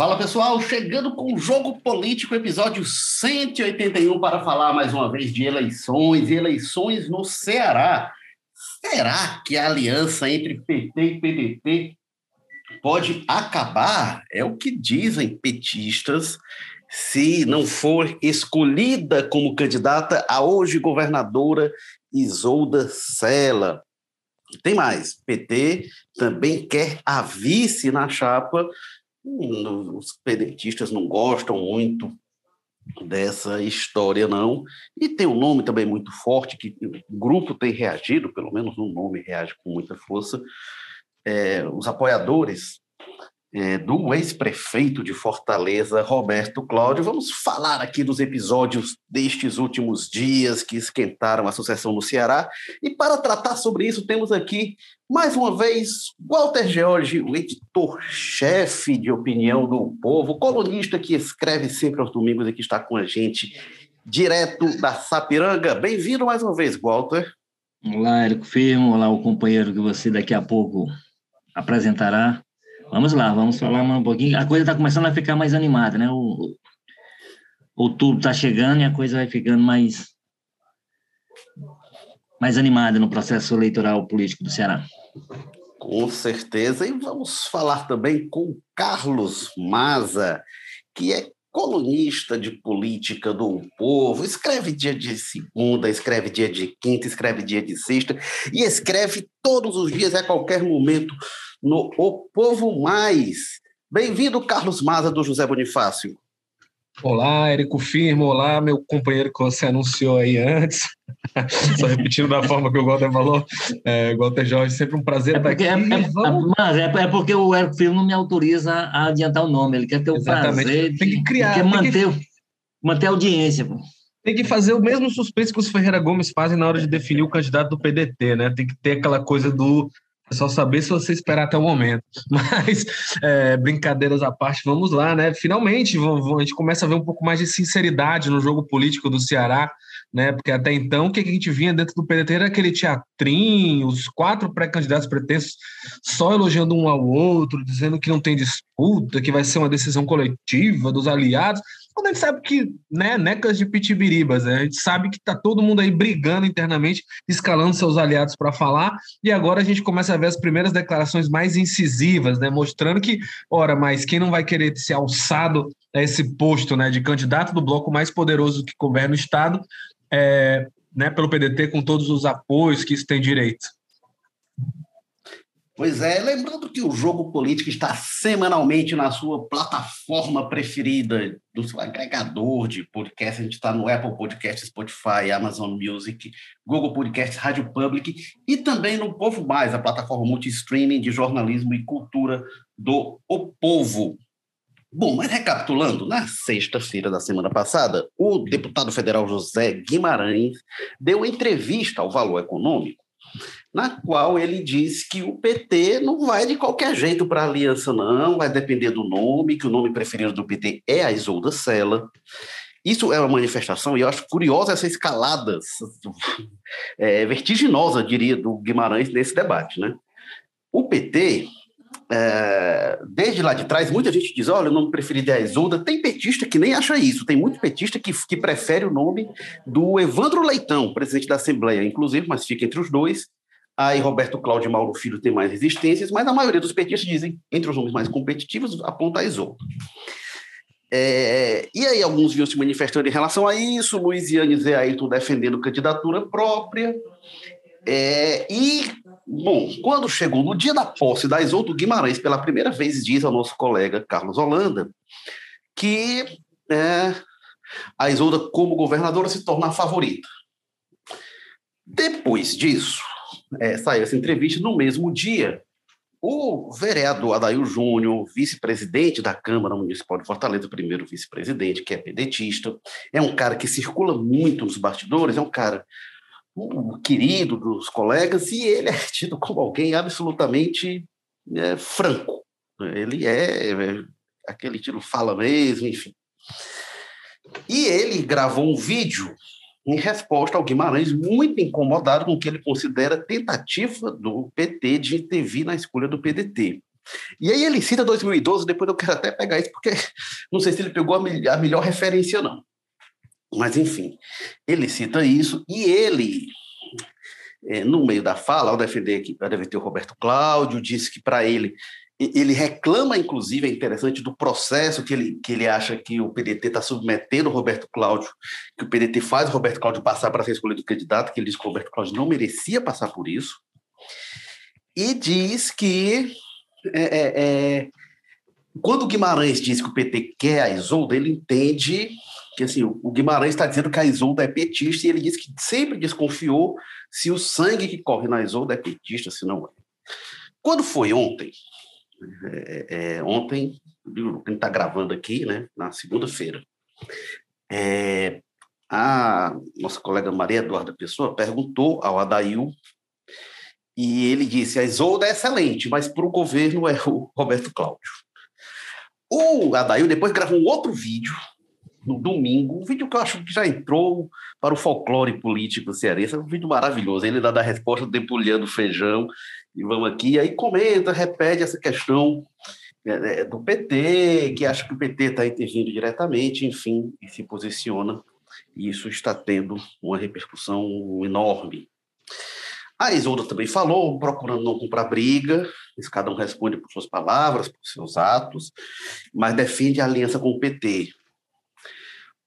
Fala pessoal, chegando com o Jogo Político, episódio 181, para falar mais uma vez de eleições e eleições no Ceará. Será que a aliança entre PT e PDT pode acabar? É o que dizem petistas, se não for escolhida como candidata a hoje governadora Isolda Sela. Tem mais, PT também quer a vice na chapa os pedentistas não gostam muito dessa história, não. E tem um nome também muito forte, que o grupo tem reagido, pelo menos um nome reage com muita força. É, os apoiadores é, do ex-prefeito de Fortaleza, Roberto Cláudio. Vamos falar aqui dos episódios destes últimos dias que esquentaram a sucessão no Ceará. E para tratar sobre isso, temos aqui, mais uma vez, Walter George, o editor-chefe de opinião do povo, colunista que escreve sempre aos domingos e que está com a gente direto da Sapiranga. Bem-vindo mais uma vez, Walter. Olá, Érico Firmo. Olá, o companheiro que você daqui a pouco apresentará. Vamos lá, vamos falar um pouquinho. A coisa está começando a ficar mais animada, né? O, outubro está chegando e a coisa vai ficando mais mais animada no processo eleitoral político do Ceará. Com certeza. E vamos falar também com Carlos Maza, que é colunista de política do povo, escreve dia de segunda, escreve dia de quinta, escreve dia de sexta e escreve todos os dias, a qualquer momento, no O Povo Mais. Bem-vindo, Carlos Maza, do José Bonifácio. Olá, Érico Firmo. Olá, meu companheiro que você anunciou aí antes. Só repetindo da forma que o Walter falou. É, Walter Jorge, sempre um prazer é porque, estar aqui. É, é. Mas é, é, porque o Érico Firmo não me autoriza a adiantar o nome. Ele quer ter o Exatamente. prazer. Tem que criar. Quer manter, que... manter a audiência. Pô. Tem que fazer o mesmo suspense que os Ferreira Gomes fazem na hora de definir o candidato do PDT, né? Tem que ter aquela coisa do é só saber se você esperar até o momento. Mas, é, brincadeiras à parte, vamos lá, né? Finalmente, a gente começa a ver um pouco mais de sinceridade no jogo político do Ceará, né? Porque até então, o que a gente vinha dentro do PDT era aquele teatrinho, os quatro pré-candidatos pretensos só elogiando um ao outro, dizendo que não tem disputa, que vai ser uma decisão coletiva dos aliados quando a gente sabe que, né, necas de pitibiribas, né? a gente sabe que está todo mundo aí brigando internamente, escalando seus aliados para falar, e agora a gente começa a ver as primeiras declarações mais incisivas, né, mostrando que, ora, mas quem não vai querer ser alçado a esse posto, né, de candidato do bloco mais poderoso que governa o Estado, é, né, pelo PDT, com todos os apoios que isso tem direito? Pois é, lembrando que o Jogo Político está semanalmente na sua plataforma preferida, do seu agregador de podcast. A gente está no Apple Podcast, Spotify, Amazon Music, Google Podcasts, Rádio Public e também no Povo Mais, a plataforma multi-streaming de jornalismo e cultura do O Povo. Bom, mas recapitulando, na sexta-feira da semana passada, o deputado federal José Guimarães deu entrevista ao Valor Econômico na qual ele diz que o PT não vai de qualquer jeito para a aliança, não, vai depender do nome, que o nome preferido do PT é a Isolda Sela. Isso é uma manifestação, e eu acho curiosa essa escalada é, vertiginosa, diria, do Guimarães nesse debate. Né? O PT, é, desde lá de trás, muita gente diz: olha, o nome preferido é a Isolda. Tem petista que nem acha isso, tem muito petista que, que prefere o nome do Evandro Leitão, presidente da Assembleia, inclusive, mas fica entre os dois, Aí Roberto Cláudio e Mauro Filho têm mais resistências, mas a maioria dos petistas dizem, entre os nomes mais competitivos, aponta a Isolda. É, e aí alguns vinham se manifestando em relação a isso, Luiziane e Zé Ayrton defendendo candidatura própria. É, e, bom, quando chegou no dia da posse da Isolda Guimarães, pela primeira vez diz ao nosso colega Carlos Holanda que é, a Isolda, como governadora, se torna a favorita. Depois disso, é, saiu essa entrevista no mesmo dia. O vereador Adail Júnior, vice-presidente da Câmara Municipal de Fortaleza, primeiro vice-presidente, que é pedetista, é um cara que circula muito nos bastidores, é um cara um querido dos colegas, e ele é tido como alguém absolutamente é, franco. Ele é, é aquele tiro fala mesmo, enfim. E ele gravou um vídeo em resposta ao Guimarães, muito incomodado com o que ele considera tentativa do PT de intervir na escolha do PDT. E aí ele cita 2012, depois eu quero até pegar isso, porque não sei se ele pegou a, melhor referência ou não. Mas, enfim, ele cita isso e ele, é, no meio da fala, ao defender que o Roberto Cláudio, disse que para ele ele reclama, inclusive, é interessante, do processo que ele, que ele acha que o PDT está submetendo o Roberto Cláudio, que o PDT faz o Roberto Cláudio passar para ser escolhido candidato, que ele diz que o Roberto Cláudio não merecia passar por isso, e diz que é, é, é, quando Guimarães diz que o PT quer a Isolda, ele entende que assim, o Guimarães está dizendo que a Isolda é petista, e ele diz que sempre desconfiou se o sangue que corre na Isolda é petista, se não é. Quando foi ontem, é, é, ontem, a gente está gravando aqui, né, na segunda-feira, é, a nossa colega Maria Eduarda Pessoa perguntou ao Adail e ele disse: a Isolda é excelente, mas para o governo é o Roberto Cláudio. O Adail depois gravou um outro vídeo no domingo, um vídeo que eu acho que já entrou para o folclore político cearense, é um vídeo maravilhoso. Ele dá a resposta debulhando feijão e vamos aqui, aí comenta, repete essa questão é, é do PT, que acha que o PT está intervindo diretamente, enfim, e se posiciona. E isso está tendo uma repercussão enorme. A Isolda também falou, procurando não comprar briga, cada um responde por suas palavras, por seus atos, mas defende a aliança com o PT.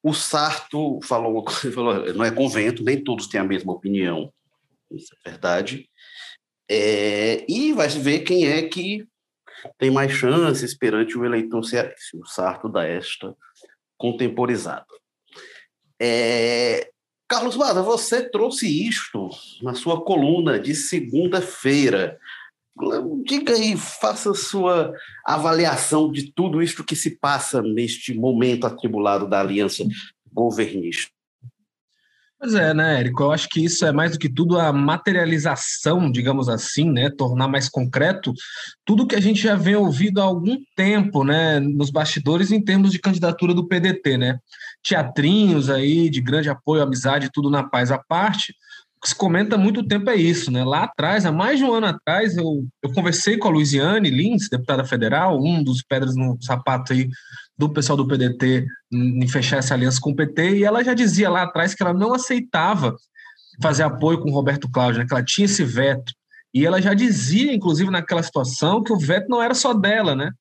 O Sarto falou, falou não é convento, nem todos têm a mesma opinião, isso é verdade, é, e vai se ver quem é que tem mais chances perante o eleitor cearense, o Sarto da esta contemporizado. É, Carlos Mada, você trouxe isto na sua coluna de segunda-feira. Diga aí, faça sua avaliação de tudo isto que se passa neste momento atribulado da aliança governista. Pois é, né, Érico? Eu acho que isso é mais do que tudo a materialização, digamos assim, né? Tornar mais concreto tudo que a gente já vem ouvindo há algum tempo, né? Nos bastidores em termos de candidatura do PDT, né? Teatrinhos aí de grande apoio, amizade, tudo na paz à parte. Que se comenta há muito tempo é isso, né? Lá atrás, há mais de um ano atrás, eu, eu conversei com a Luiziane Lins, deputada federal, um dos pedras no sapato aí do pessoal do PDT em fechar essa aliança com o PT, e ela já dizia lá atrás que ela não aceitava fazer apoio com o Roberto Cláudio, né, que ela tinha esse veto. E ela já dizia, inclusive, naquela situação, que o veto não era só dela, né?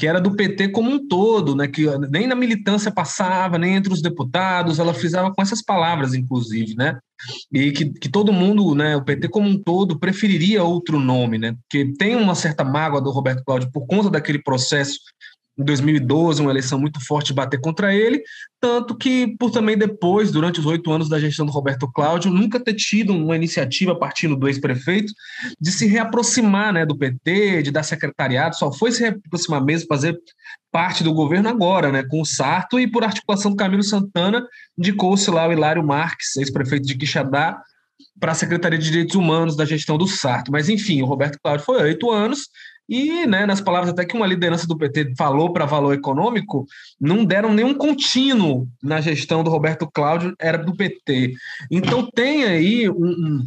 Que era do PT como um todo, né? Que nem na militância passava, nem entre os deputados, ela frisava com essas palavras, inclusive, né? E que, que todo mundo, né? O PT como um todo preferiria outro nome, né? Porque tem uma certa mágoa do Roberto Cláudio por conta daquele processo em 2012, uma eleição muito forte bater contra ele, tanto que, por também depois, durante os oito anos da gestão do Roberto Cláudio, nunca ter tido uma iniciativa partindo do ex-prefeito de se reaproximar né, do PT, de dar secretariado, só foi se reaproximar mesmo, fazer parte do governo agora, né, com o Sarto, e por articulação do Camilo Santana, indicou-se lá o Hilário Marques, ex-prefeito de Quixadá, para a Secretaria de Direitos Humanos da gestão do Sarto. Mas, enfim, o Roberto Cláudio foi oito anos, e, né, nas palavras até que uma liderança do PT falou para valor econômico, não deram nenhum contínuo na gestão do Roberto Cláudio, era do PT. Então tem aí um,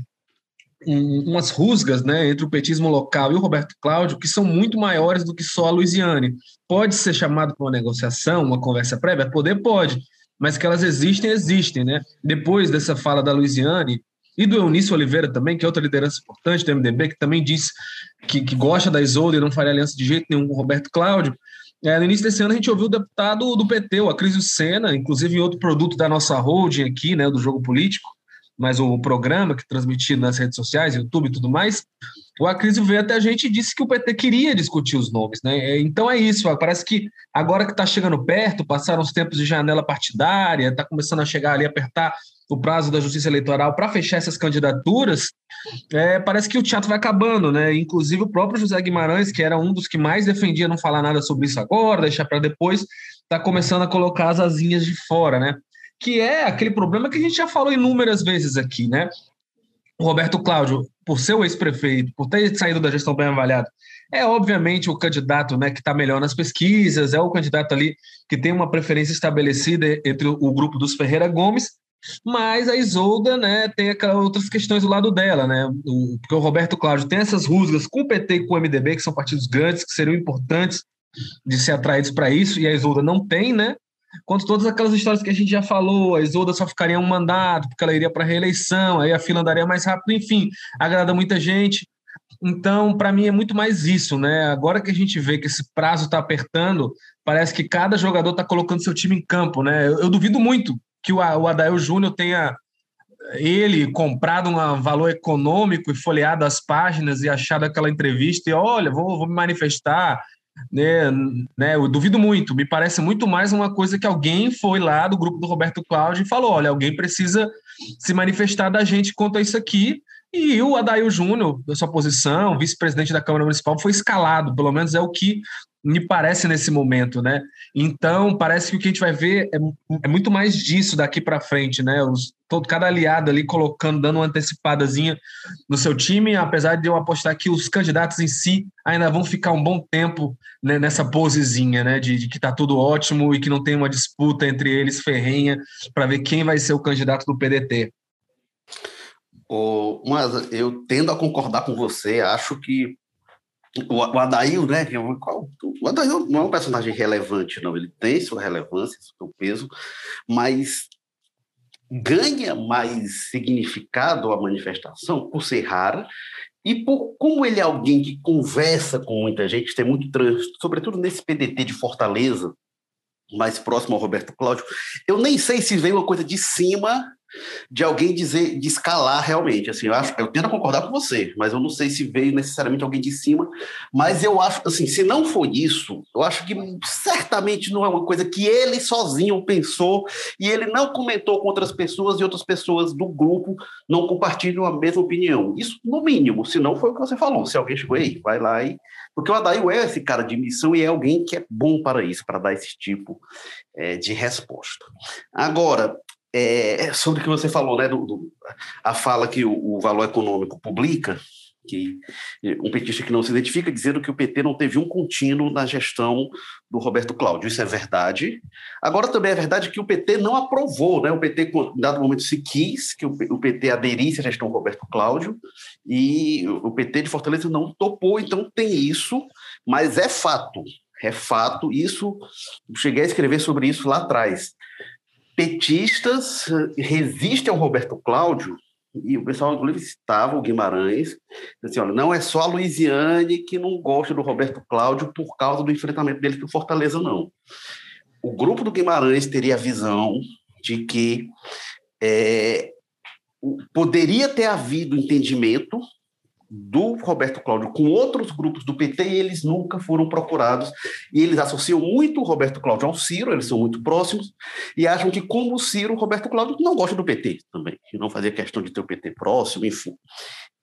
um, umas rusgas né, entre o petismo local e o Roberto Cláudio que são muito maiores do que só a Luiziane. Pode ser chamado para uma negociação, uma conversa prévia? Poder pode, mas que elas existem, existem. Né? Depois dessa fala da Luiziane, e do Eunício Oliveira também, que é outra liderança importante do MDB, que também disse que, que gosta da Isolda e não faria aliança de jeito nenhum com o Roberto Cláudio. É, no início desse ano a gente ouviu o deputado do PT, o Acrisio Sena, inclusive em outro produto da nossa holding aqui, né, do Jogo Político, mas o programa que transmitido nas redes sociais, YouTube e tudo mais, o Acrisio veio até a gente e disse que o PT queria discutir os nomes, né? É, então é isso, parece que agora que está chegando perto, passaram os tempos de janela partidária, está começando a chegar ali, apertar o prazo da Justiça Eleitoral para fechar essas candidaturas, é, parece que o teatro vai acabando, né? Inclusive o próprio José Guimarães, que era um dos que mais defendia não falar nada sobre isso agora, deixar para depois, está começando a colocar as asinhas de fora, né? Que é aquele problema que a gente já falou inúmeras vezes aqui, né? O Roberto Cláudio, por ser o ex-prefeito, por ter saído da gestão bem avaliada, é obviamente o candidato né, que está melhor nas pesquisas, é o candidato ali que tem uma preferência estabelecida entre o grupo dos Ferreira Gomes, Mas a Isolda, né, tem aquelas outras questões do lado dela, né? O, porque o Roberto Cláudio tem essas rusgas com o PT e com o MDB, que são partidos grandes, que seriam importantes de ser atraídos para isso, e a Isolda não tem, né? Quanto todas aquelas histórias que a gente já falou, a Isolda só ficaria um mandato, porque ela iria para reeleição, aí a fila andaria mais rápido, enfim, agrada muita gente. Então, para mim, é muito mais isso, né? Agora que a gente vê que esse prazo está apertando, parece que cada jogador está colocando seu time em campo, né? Eu, eu duvido muito que o, o Adael Júnior tenha ele comprado um valor econômico e folheado as páginas e achado aquela entrevista e olha, vou, vou me manifestar, né, né, eu duvido muito, me parece muito mais uma coisa que alguém foi lá do grupo do Roberto Cláudio e falou, olha, alguém precisa se manifestar da gente quanto a isso aqui, e o Adail Júnior, da sua posição, vice-presidente da Câmara Municipal, foi escalado, pelo menos é o que me parece nesse momento, né? Então, parece que o que a gente vai ver é, é muito mais disso daqui para frente, né? Os, todo, cada aliado ali colocando, dando uma antecipadazinha no seu time, apesar de eu apostar que os candidatos em si ainda vão ficar um bom tempo né, nessa posezinha, né? De, de que está tudo ótimo e que não tem uma disputa entre eles ferrenha para ver quem vai ser o candidato do PDT. Oh, mas eu tendo a concordar com você, acho que o, o Adail, né? O Adail não é um personagem relevante, não. Ele tem sua relevância, seu peso, mas ganha mais significado a manifestação por ser rara e por como ele é alguém que conversa com muita gente, tem muito trânsito, sobretudo nesse PDT de Fortaleza, mais próximo ao Roberto Cláudio. Eu nem sei se veio uma coisa de cima de alguém dizer, de escalar realmente. Assim, eu acho, eu tento concordar com você, mas eu não sei se veio necessariamente alguém de cima. Mas eu acho, assim, se não for isso, eu acho que certamente não é uma coisa que ele sozinho pensou e ele não comentou com outras pessoas e outras pessoas do grupo não compartilham a mesma opinião. Isso no mínimo, se não foi o que você falou. Se alguém chegou aí, vai lá e porque o Adail é esse cara de missão e é alguém que é bom para isso, para dar esse tipo é, de resposta. Agora, é, sobre o que você falou, né, do, do a fala que o, o, valor econômico publica, que um petista que não se identifica dizendo que o PT não teve um contínuo na gestão do Roberto Cláudio. Isso é verdade. Agora também é verdade que o PT não aprovou, né? O PT, em dado momento, se quis que o, o PT aderisse à gestão do Roberto Cláudio e o PT de Fortaleza não topou, então tem isso, mas é fato. É fato, isso, cheguei a escrever sobre isso lá atrás petistas eh, resistem ao Roberto Cláudio, e o pessoal, inclusive, citava o Guimarães, assim, olha, não é só a Luiziane que não gosta do Roberto Cláudio por causa do enfrentamento dele com Fortaleza, não. O grupo do Guimarães teria a visão de que é, poderia ter havido entendimento do Roberto Cláudio com outros grupos do PT e eles nunca foram procurados. E eles associam muito o Roberto Cláudio ao Ciro, eles são muito próximos, e acham que, como o Ciro, o Roberto Cláudio não gosta do PT também, e não fazia questão de ter o PT próximo, enfim.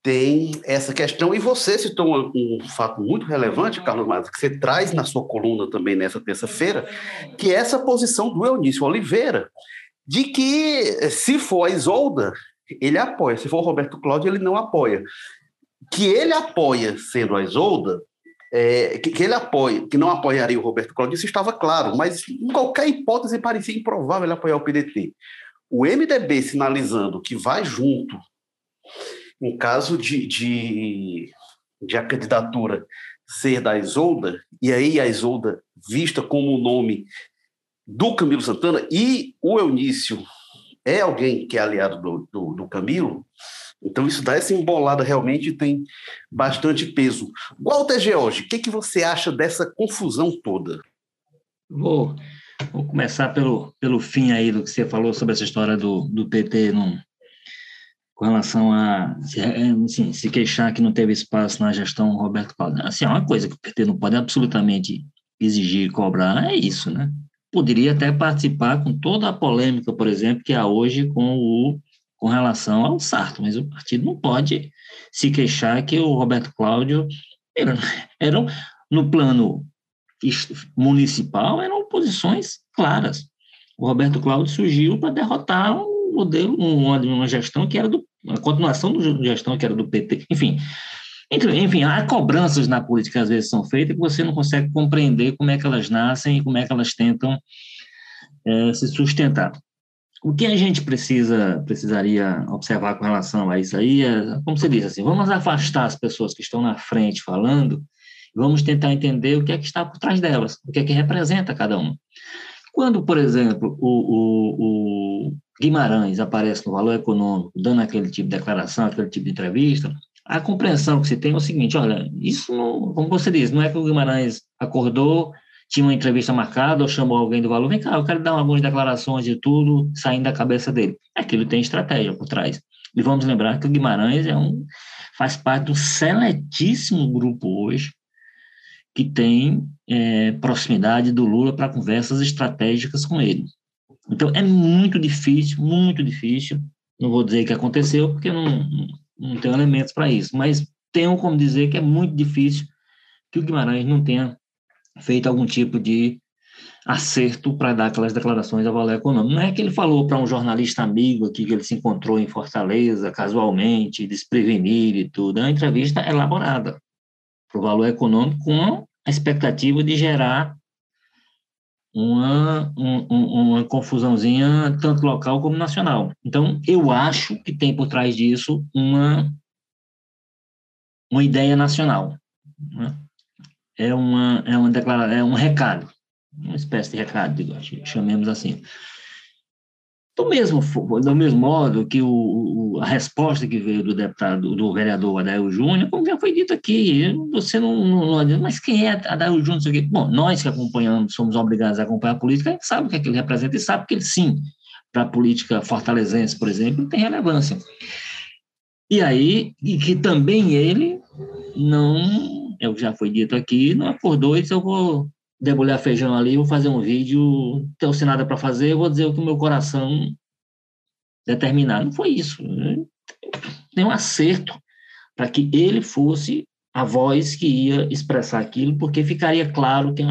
Tem essa questão, e você citou um, um fato muito relevante, Carlos Matos, que você traz na sua coluna também nessa terça-feira, que é essa posição do Eunício Oliveira, de que se for a Isolda, ele apoia, se for o Roberto Cláudio, ele não apoia que ele apoia sendo a Isolda, é, que, que, ele apoia, que não apoiaria o Roberto Cláudio, isso estava claro, mas em qualquer hipótese parecia improvável ele apoiar o PDT. O MDB sinalizando que vai junto em caso de, de, de a candidatura ser da Isolda, e aí a Isolda vista como o nome do Camilo Santana, e o Eunício é alguém que é aliado do, do, do Camilo, então, isso dá essa embolada realmente tem bastante peso. Walter George, o que, que você acha dessa confusão toda? Vou, vou começar pelo, pelo fim aí do que você falou sobre essa história do, do PT num, com relação a assim, se queixar que não teve espaço na gestão Roberto Cláudio. Assim, é uma coisa que o PT não pode absolutamente exigir e cobrar, é isso, né? Poderia até participar com toda a polêmica, por exemplo, que há hoje com o com relação ao Sarto, mas o partido não pode se queixar que o Roberto Cláudio era, eram no plano municipal eram posições claras. O Roberto Cláudio surgiu para derrotar um modelo, uma, uma gestão que era do a continuação da gestão que era do PT. Enfim, enfim, há cobranças na política que às vezes são feitas que você não consegue compreender como é que elas nascem e como é que elas tentam é, se sustentar. O que a gente precisa precisaria observar com relação a isso aí é, como você disse, assim, vamos afastar as pessoas que estão na frente falando e vamos tentar entender o que é que está por trás delas, o que é que representa cada um. Quando, por exemplo, o, o, o Guimarães aparece no Valor Econômico, dando aquele tipo de declaração, aquele tipo de entrevista, a compreensão que se tem é o seguinte, olha, isso, não, como você diz, não é que o Guimarães acordou tinha uma entrevista marcada ou chamou alguém do valor, vem cá, eu quero dar algumas declarações de tudo saindo da cabeça dele. Aquilo tem estratégia por trás. E vamos lembrar que o Guimarães é um, faz parte do seletíssimo grupo hoje que tem é, proximidade do Lula para conversas estratégicas com ele. Então, é muito difícil, muito difícil, não vou dizer que aconteceu, porque não, não tenho elementos para isso, mas tenho como dizer que é muito difícil que o Guimarães não tenha feito algum tipo de acerto para dar aquelas declarações a valor econômico. Não é que ele falou para um jornalista amigo aqui que ele se encontrou em Fortaleza casualmente, desprevenir e tudo. É uma entrevista elaborada para o valor econômico com a expectativa de gerar uma, um, uma confusãozinha tanto local como nacional. Então, eu acho que tem por trás disso uma, uma ideia nacional. Né? É uma é uma declaração, é um recado, uma espécie de recado, digo, chamemos assim. Do mesmo, do mesmo modo que o, a resposta que veio do deputado, do vereador Adair Júnior, como já foi dito aqui, você não, não, não mas quem é Adair Júnior? Bom, nós que acompanhamos, somos obrigados a acompanhar a política, a gente sabe o que, é que ele representa e sabe que ele sim, para a política fortalezense, por exemplo, tem relevância. E aí, e que também ele não é o que já foi dito aqui, não acordou e disse, eu vou debulhar feijão ali, vou fazer um vídeo, não tenho nada para fazer, eu vou dizer o que o meu coração determinar. Não foi isso. Né? Tem um acerto para que ele fosse a voz que ia expressar aquilo, porque ficaria claro que,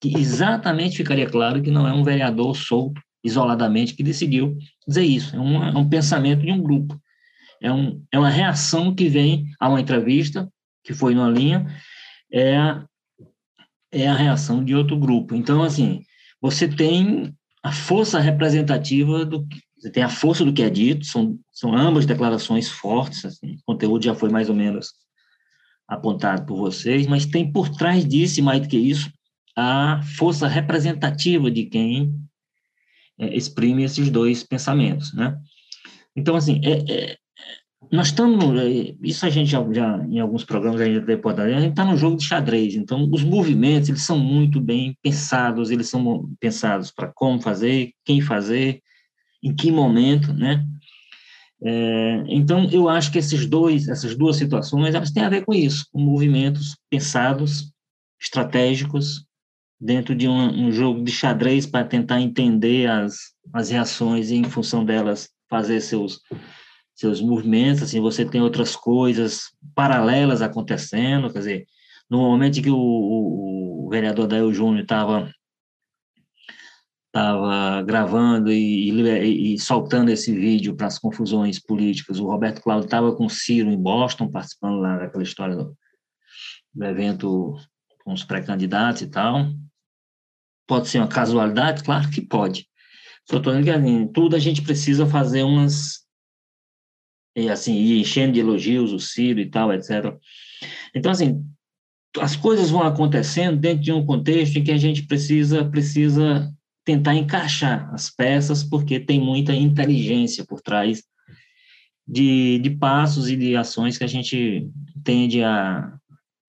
que exatamente ficaria claro que não é um vereador solto, isoladamente, que decidiu dizer isso. É, é um pensamento de um grupo. É, um, é uma reação que vem a uma entrevista, que foi numa linha, é a, é a reação de outro grupo. Então, assim, você tem a força representativa do você tem a força do que é dito, são, são ambas declarações fortes, assim, o conteúdo já foi mais ou menos apontado por vocês, mas tem por trás disso, mais do que isso, a força representativa de quem é, exprime esses dois pensamentos, né? Então, assim, é, é, nós estamos, isso a gente já, já em alguns programas ainda depois a gente está no jogo de xadrez, então os movimentos, eles são muito bem pensados, eles são pensados para como fazer, quem fazer, em que momento, né? É, então, eu acho que esses dois, essas duas situações, elas têm a ver com isso, com movimentos pensados, estratégicos, dentro de um, um jogo de xadrez para tentar entender as, as reações e, em função delas, fazer seus seus movimentos, assim, você tem outras coisas paralelas acontecendo, quer dizer, no momento que o, o, o vereador Dael Júnior estava estava gravando e, e, e, soltando esse vídeo para as confusões políticas. O Roberto Cláudio estava com o Ciro em Boston, participando lá daquela história do, do evento com os pré-candidatos e tal. Pode ser uma casualidade? Claro que pode. Só estou que assim, tudo a gente precisa fazer umas e assim, e enchendo de elogios o Ciro e tal, etc. Então, assim, as coisas vão acontecendo dentro de um contexto em que a gente precisa, precisa tentar encaixar as peças, porque tem muita inteligência por trás de, de passos e de ações que a gente tende a,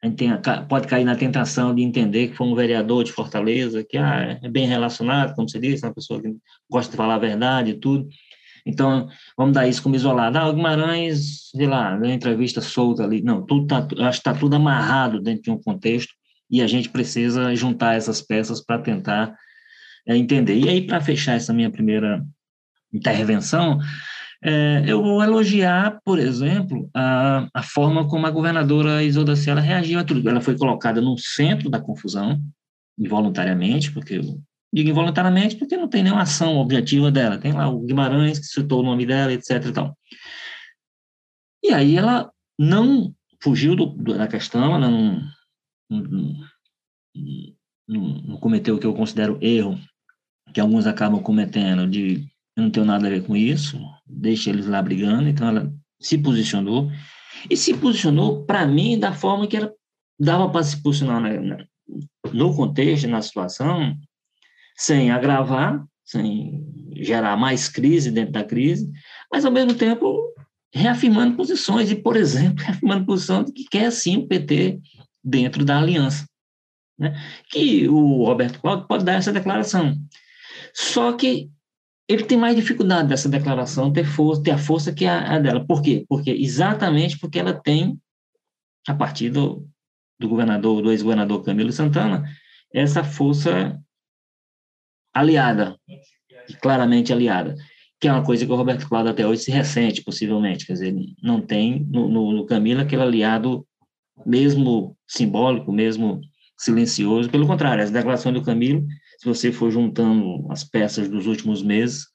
a gente tem, pode cair na tentação de entender que foi um vereador de Fortaleza, que ah, é bem relacionado, como você disse, uma pessoa que gosta de falar a verdade e tudo, então, vamos dar isso como isolado. Ah, o Guimarães, sei lá, na entrevista solta ali. Não, tudo tá, acho que está tudo amarrado dentro de um contexto e a gente precisa juntar essas peças para tentar é, entender. E aí, para fechar essa minha primeira intervenção, é, eu vou elogiar, por exemplo, a, a forma como a governadora Isolda Sela reagiu a tudo. Ela foi colocada no centro da confusão, involuntariamente, porque Digo involuntariamente porque não tem nenhuma ação objetiva dela. Tem lá o Guimarães, que citou o nome dela, etc. E, e aí ela não fugiu do, da questão, ela não, não, não, não cometeu o que eu considero erro, que alguns acabam cometendo, de eu não tenho nada a ver com isso, deixa eles lá brigando, então ela se posicionou, e se posicionou, para mim, da forma que ela dava para se posicionar na, na, no contexto, na situação, sem agravar, sem gerar mais crise dentro da crise, mas, ao mesmo tempo, reafirmando posições, e, por exemplo, reafirmando posição de que quer, sim, o PT dentro da aliança. Né? Que o Roberto Cláudio pode dar essa declaração. Só que ele tem mais dificuldade dessa declaração ter força, ter a força que a, a dela. Por quê? Porque exatamente porque ela tem, a partir do, do governador, do ex-governador Camilo Santana, essa força aliada, claramente aliada, que é uma coisa que o Roberto Cláudio até hoje se ressente, possivelmente, quer dizer, não tem no, no, no Camilo aquele aliado mesmo simbólico, mesmo silencioso, pelo contrário, as declarações do Camilo se você for juntando as peças dos últimos meses,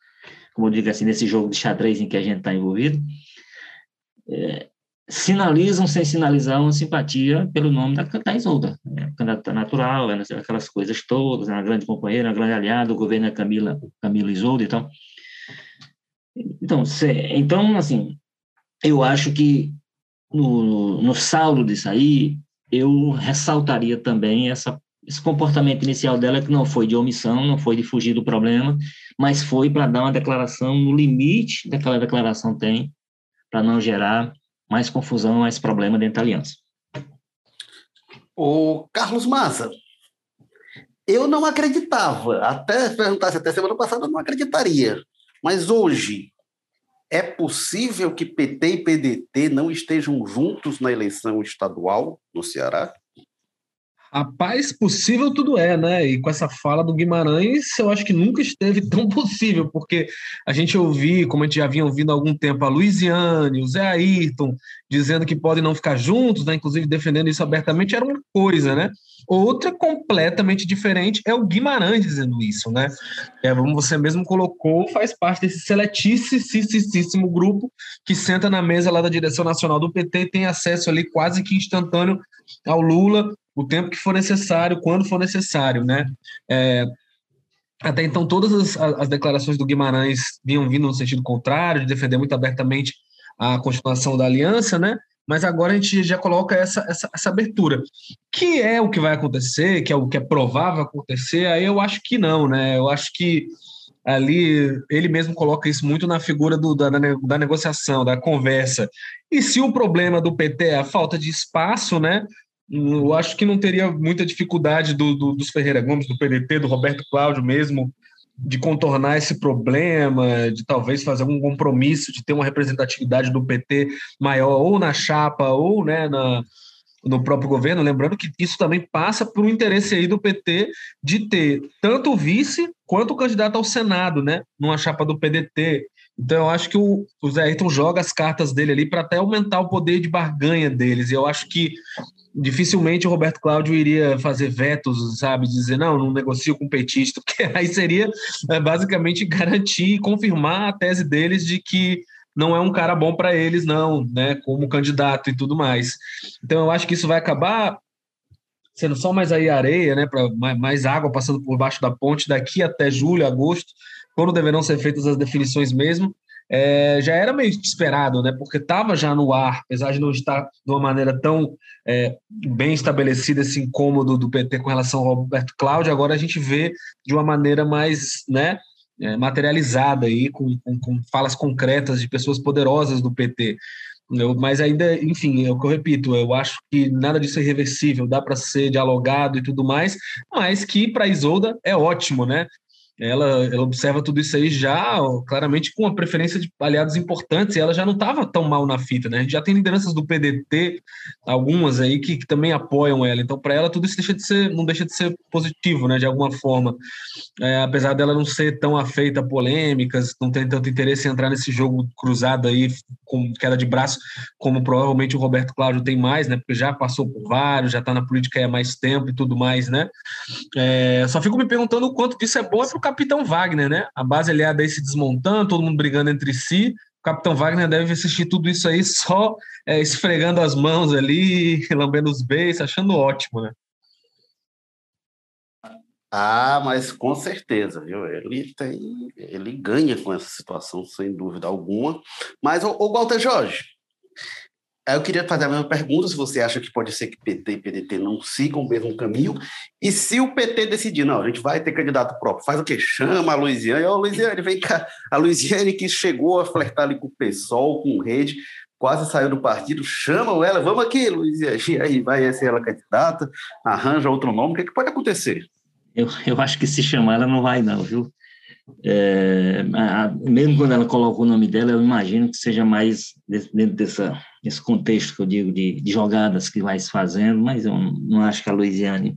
como eu digo assim, nesse jogo de xadrez em que a gente está envolvido, é, sinalizam sem sinalizar uma simpatia pelo nome da, da Isolda. É, candidata natural, é, aquelas coisas todas, é uma grande companheira, uma grande aliada, o governo é Camila, Camila Isolda e tal. Então, então, assim, eu acho que no, no saldo disso aí, eu ressaltaria também essa esse comportamento inicial dela que não foi de omissão, não foi de fugir do problema, mas foi para dar uma declaração no limite daquela declaração tem, para não gerar mais confusão, mais problema dentro da aliança. O Carlos Massa, eu não acreditava, até se perguntasse até semana passada, eu não acreditaria. Mas hoje, é possível que PT e PDT não estejam juntos na eleição estadual no Ceará? Rapaz, possível tudo é, né? E com essa fala do Guimarães, eu acho que nunca esteve tão possível, porque a gente ouviu, como a gente já vinha ouvindo há algum tempo, a Luiziane, o Zé Ayrton, dizendo que podem não ficar juntos, né? inclusive defendendo isso abertamente, era uma coisa, né? Outra completamente diferente é o Guimarães dizendo isso, né? É, como você mesmo colocou, faz parte desse seletíssimo grupo que senta na mesa lá da direção nacional do PT e tem acesso ali quase que instantâneo ao Lula, o tempo que for necessário, quando for necessário, né? É, até então, todas as, as, declarações do Guimarães vinham vindo no sentido contrário, de defender muito abertamente a continuação da aliança, né? Mas agora a gente já coloca essa, essa, essa abertura. Que é o que vai acontecer, que é o que é provável acontecer, aí eu acho que não, né? Eu acho que ali ele mesmo coloca isso muito na figura do, da, da negociação, da conversa. E se o problema do PT é a falta de espaço, né? Eu acho que não teria muita dificuldade do, do, dos Ferreira Gomes, do PDT, do Roberto Cláudio mesmo, de contornar esse problema, de talvez fazer um compromisso de ter uma representatividade do PT maior ou na chapa ou né, na, no próprio governo, lembrando que isso também passa por um interesse aí do PT de ter tanto o vice quanto o candidato ao Senado, né, numa chapa do PDT. Então eu acho que o, o Zé Ayrton joga as cartas dele ali para até aumentar o poder de barganha deles. E eu acho que dificilmente o Roberto Cláudio iria fazer vetos, sabe, dizer não, não negocio com petista, porque aí seria é, basicamente garantir e confirmar a tese deles de que não é um cara bom para eles, não, né, como candidato e tudo mais. Então eu acho que isso vai acabar sendo só mais aí areia, né, para mais água passando por baixo da ponte daqui até julho, agosto, quando deverão ser feitas as definições mesmo é, já era meio esperado, né? Porque estava já no ar, apesar de não estar de uma maneira tão é, bem estabelecida esse incômodo do PT com relação ao Roberto Cláudio, agora a gente vê de uma maneira mais, né? É, materializada aí, com, com, com, falas concretas de pessoas poderosas do PT. Eu, mas ainda, enfim, é o que eu repito, eu acho que nada disso é irreversível, dá para ser dialogado e tudo mais, mas que para Isolda é ótimo, né? Ela, ela observa tudo isso aí já claramente com a preferência de aliados importantes e ela já não estava tão mal na fita, né? A gente já tem lideranças do PDT, algumas aí que, que também apoiam ela. Então, para ela, tudo isso deixa de ser, não deixa de ser positivo, né? De alguma forma. É, apesar dela não ser tão afeita a polêmicas, não ter tanto interesse em entrar nesse jogo cruzado aí com queda de braço, como provavelmente o Roberto Cláudio tem mais, né? Porque já passou por vários, já está na política há mais tempo e tudo mais, né? É, só fico me perguntando o quanto disso é bom Capitão Wagner, né? A base aliada aí se desmontando, todo mundo brigando entre si. O Capitão Wagner deve assistir tudo isso aí só é, esfregando as mãos ali, lambendo os beijos, achando ótimo, né? Ah, mas com certeza, viu? Ele tem, ele ganha com essa situação, sem dúvida alguma. Mas, o, o Walter Jorge, eu queria fazer a mesma pergunta, se você acha que pode ser que PT e PDT não sigam o mesmo caminho, e se o PT decidir, não, a gente vai ter candidato próprio, faz o quê? Chama a Luiziane, ó, oh, Luiziane, vem cá. A Luiziane que chegou a flertar ali com o PSOL, com Rede, quase saiu do partido, chamam ela, vamos aqui, Luiziane, aí vai ser ela candidata, arranja outro nome, o que, é que pode acontecer? Eu, eu acho que se chamar ela não vai não, viu? É, a, mesmo quando ela coloca o nome dela, eu imagino que seja mais dentro dessa, desse contexto que eu digo de, de jogadas que vai se fazendo, mas eu não acho que a Luiziane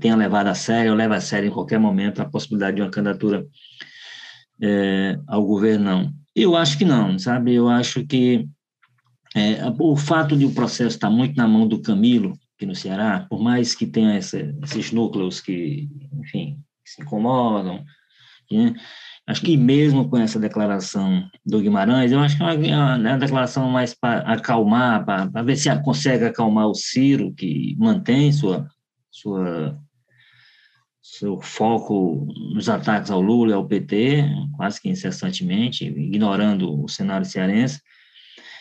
tenha levado a sério, ou leva a sério em qualquer momento a possibilidade de uma candidatura é, ao governo, não. Eu acho que não, sabe? Eu acho que é, o fato de o processo estar muito na mão do Camilo, aqui no Ceará, por mais que tenha essa, esses núcleos que, enfim, se incomodam, né? acho que mesmo com essa declaração do Guimarães, eu acho que é uma, é uma declaração mais para acalmar, para ver se consegue acalmar o Ciro, que mantém sua, sua seu foco nos ataques ao Lula e ao PT, quase que incessantemente, ignorando o cenário cearense,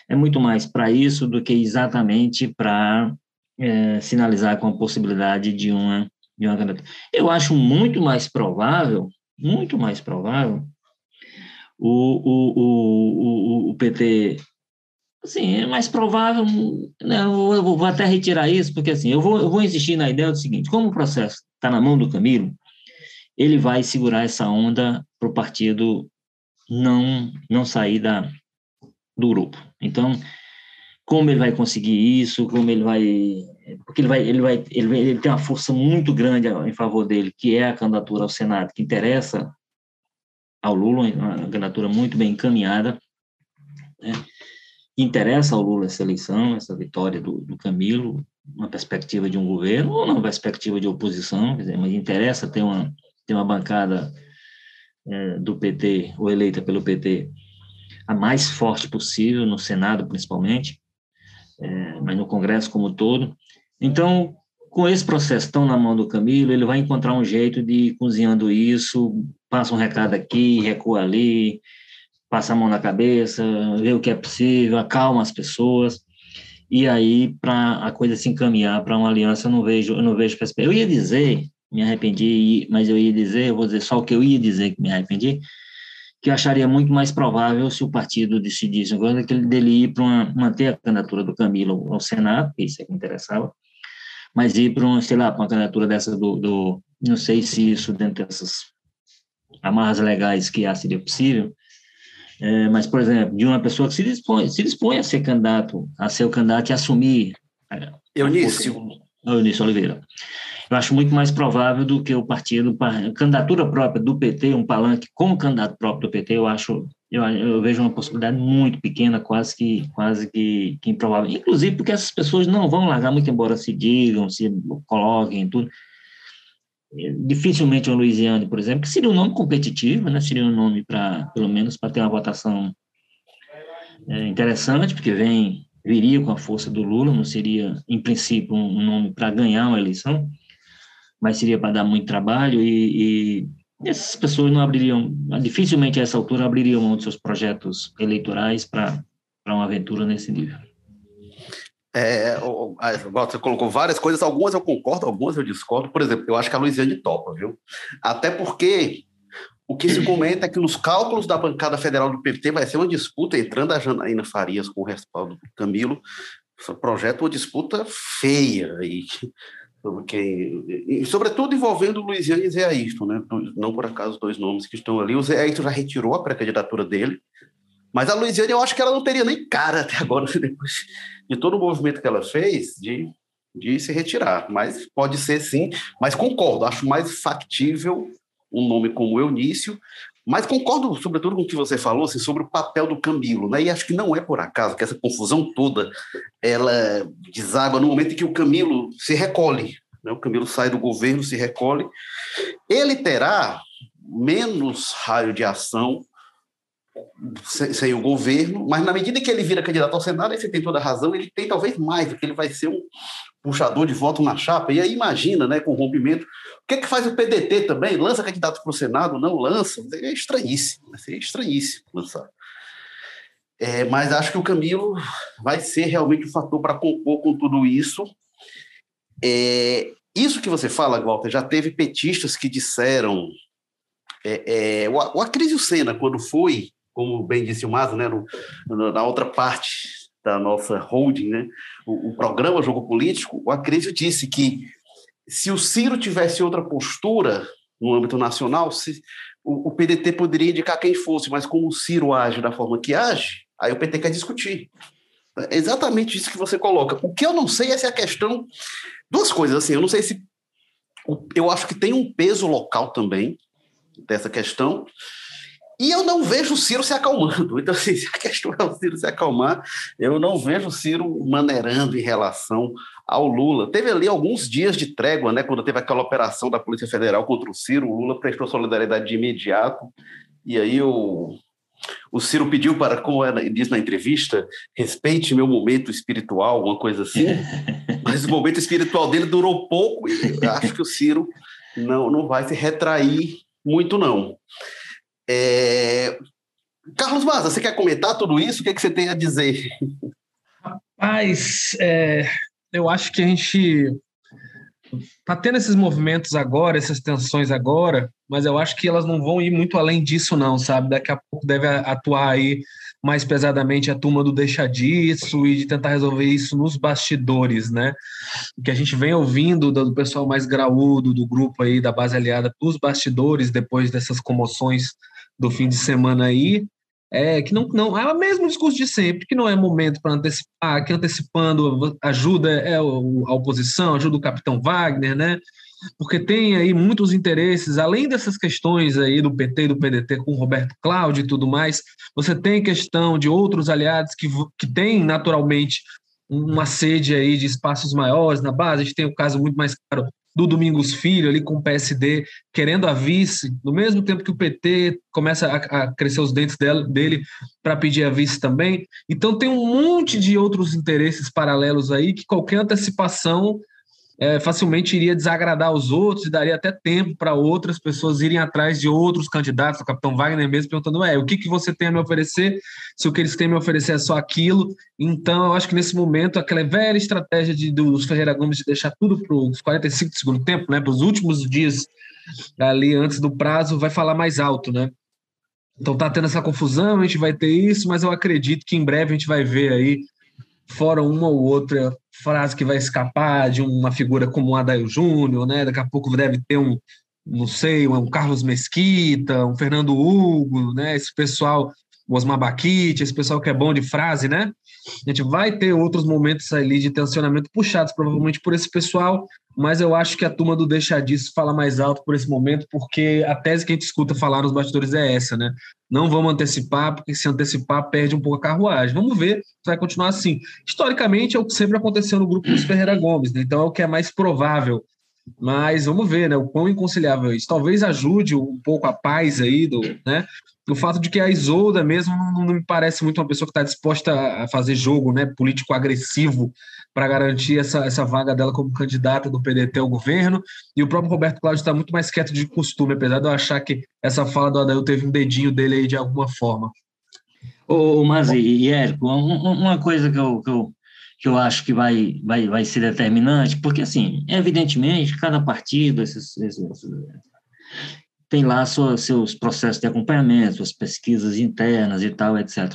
é muito mais para isso do que exatamente para é, sinalizar com a possibilidade de uma, de uma candidatura. Eu acho muito mais provável, muito mais provável, o, o, o, o, PT Assim, é mais provável, né, eu, vou, eu vou até retirar isso, porque assim, eu vou, eu vou insistir na ideia do seguinte, como o processo está na mão do Camilo, ele vai segurar essa onda para o partido não, não sair da, do grupo. Então, como ele vai conseguir isso, como ele vai, porque ele vai, ele vai, ele, ele tem uma força muito grande em favor dele, que é a candidatura ao Senado, que interessa ao Lula, uma candidatura muito bem encaminhada, né? interessa ao Lula essa eleição, essa vitória do, do Camilo, uma perspectiva de um governo ou uma perspectiva de oposição, quer dizer, mas interessa ter uma ter uma bancada é, do PT ou eleita pelo PT a mais forte possível no Senado principalmente é, mas no Congresso como todo. Então, com esse processo tão na mão do Camilo, ele vai encontrar um jeito de ir cozinhando isso, passa um recado aqui, recua ali, passa a mão na cabeça, vê o que é possível, acalma as pessoas, e aí, para a coisa se encaminhar para uma aliança, eu não vejo, eu não vejo perspectiva. Eu ia dizer, me arrependi, mas eu ia dizer, eu vou dizer só o que eu ia dizer que me arrependi, que eu acharia muito mais provável se o partido decidisse agora que ele dele ir para manter a candidatura do Camilo ao Senado, que isso é que interessava, mas ir para uma, sei lá, para uma candidatura dessa do, do, não sei se isso dentro dessas amarras legais que há seria possível, é, mas, por exemplo, de uma pessoa que se dispõe, se dispõe a ser candidato, a ser o candidato e assumir... Eunício. Eunício Oliveira. Eu acho muito mais provável do que o partido, a candidatura própria do PT, um palanque como candidato próprio do PT, eu acho, eu, eu vejo uma possibilidade muito pequena, quase que, quase que, que improvável. Inclusive porque essas pessoas não vão largar, muito embora se digam, se coloquem, tudo. Dificilmente o Luiziane, por exemplo, que seria um nome competitivo, né? seria um nome para, pelo menos, para ter uma votação é, interessante, porque vem viria com a força do Lula, não seria, em princípio, um nome para ganhar uma eleição mas seria para dar muito trabalho e, e essas pessoas não abririam, dificilmente a essa altura abririam mão de seus projetos eleitorais para uma aventura nesse nível. É, você colocou várias coisas, algumas eu concordo, algumas eu discordo. Por exemplo, eu acho que a Luiziane topa, viu? Até porque o que se comenta é que nos cálculos da bancada federal do PT vai ser uma disputa entrando a Janaína Farias com o respaldo do Camilo. Projeto uma disputa feia e porque, e, sobretudo envolvendo Luiziane e Zé Ayrton, né? não por acaso dois nomes que estão ali. O Zé Ayrton já retirou a pré-candidatura dele, mas a Luiziane eu acho que ela não teria nem cara até agora, depois de todo o movimento que ela fez, de, de se retirar. Mas pode ser sim, mas concordo, acho mais factível um nome como Eunício, mas concordo, sobretudo, com o que você falou assim, sobre o papel do Camilo, né? E acho que não é por acaso que essa confusão toda ela deságua no momento em que o Camilo se recolhe. Né? O Camilo sai do governo, se recolhe. Ele terá menos raio de ação sem, sem, o governo, mas na medida que ele vira candidato ao Senado, aí você tem toda a razão, ele tem talvez mais, porque ele vai ser um puxador de voto na chapa, e aí imagina, né, com o rompimento, o que é que faz o PDT também? Lança candidato para o Senado? Não lança? É estranhíssimo, é estranhíssimo lançar. É, mas acho que o Camilo vai ser realmente um fator para compor com tudo isso. É, isso que você fala, Walter, já teve petistas que disseram. É, é o, o Acrisio Senna, quando foi, como bem disse o Mazo, né, no, na outra parte da nossa holding, né, o, o programa Jogo Político, o Acrisio disse que se o Ciro tivesse outra postura no âmbito nacional, se, o, o PDT poderia indicar quem fosse, mas como o Ciro age da forma que age, Aí o PT quer discutir. É exatamente isso que você coloca. O que eu não sei é se a questão. Duas coisas, assim, eu não sei se. Eu acho que tem um peso local também dessa questão. E eu não vejo o Ciro se acalmando. Então, assim, se a questão é o Ciro se acalmar, eu não vejo o Ciro maneirando em relação ao Lula. Teve ali alguns dias de trégua, né? Quando teve aquela operação da Polícia Federal contra o Ciro, o Lula prestou solidariedade de imediato. E aí o, o Ciro pediu para, como ela diz na entrevista, respeite meu momento espiritual, alguma coisa assim. Mas o momento espiritual dele durou pouco e acho que o Ciro não, não vai se retrair muito, não. É... Carlos Maza, você quer comentar tudo isso? O que, é que você tem a dizer? Rapaz, é, eu acho que a gente tá tendo esses movimentos agora, essas tensões agora, mas eu acho que elas não vão ir muito além disso, não, sabe? Daqui a pouco deve atuar aí mais pesadamente a turma do deixa disso e de tentar resolver isso nos bastidores, né? O que a gente vem ouvindo do pessoal mais graúdo do grupo aí da base aliada dos bastidores depois dessas comoções do fim de semana aí, é, que não, não é o mesmo discurso de sempre, que não é momento para antecipar, que antecipando ajuda é a oposição, ajuda o capitão Wagner, né? Porque tem aí muitos interesses, além dessas questões aí do PT e do PDT com Roberto Cláudio e tudo mais, você tem questão de outros aliados que, que têm naturalmente uma sede aí de espaços maiores na base. A gente tem o caso muito mais claro do Domingos Filho ali com o PSD querendo a vice, no mesmo tempo que o PT começa a, a crescer os dentes dela, dele para pedir a vice também. Então tem um monte de outros interesses paralelos aí que qualquer antecipação é, facilmente iria desagradar os outros e daria até tempo para outras pessoas irem atrás de outros candidatos, o capitão Wagner mesmo perguntando, é, o que, que você tem a me oferecer, se o que eles têm a me oferecer é só aquilo. Então, eu acho que nesse momento, aquela velha estratégia de, dos Ferreira Gomes de deixar tudo para os 45 do segundo tempo, né, para os últimos dias ali antes do prazo, vai falar mais alto, né? Então tá tendo essa confusão, a gente vai ter isso, mas eu acredito que em breve a gente vai ver aí fora uma ou outra frase que vai escapar de uma figura como o Adair Júnior, né? Daqui a pouco deve ter um, não sei, um Carlos Mesquita, um Fernando Hugo, né? Esse pessoal, o Osmar Baquite, esse pessoal que é bom de frase, né? A gente vai ter outros momentos ali de tensionamento puxados provavelmente por esse pessoal, mas eu acho que a turma do Deixa Disso fala mais alto por esse momento, porque a tese que a gente escuta falar nos bastidores é essa, né? Não vamos antecipar, porque se antecipar perde um pouco a carruagem. Vamos ver se vai continuar assim. Historicamente é o que sempre aconteceu no grupo dos Ferreira Gomes, né? então é o que é mais provável. Mas vamos ver, né? O quão inconciliável é isso. Talvez ajude um pouco a paz aí do, né? O fato de que a Isolda mesmo não, não me parece muito uma pessoa que está disposta a fazer jogo, né? Político agressivo para garantir essa, essa vaga dela como candidata do PDT ao governo. E o próprio Roberto Cláudio está muito mais quieto de costume, apesar de eu achar que essa fala do Adail teve um dedinho dele aí de alguma forma. Ô, Mazi e Érico, uma coisa que eu, que eu, que eu acho que vai, vai, vai ser determinante, porque, assim, evidentemente, cada partido esses, esses, tem lá sua, seus processos de acompanhamento, suas pesquisas internas e tal, etc.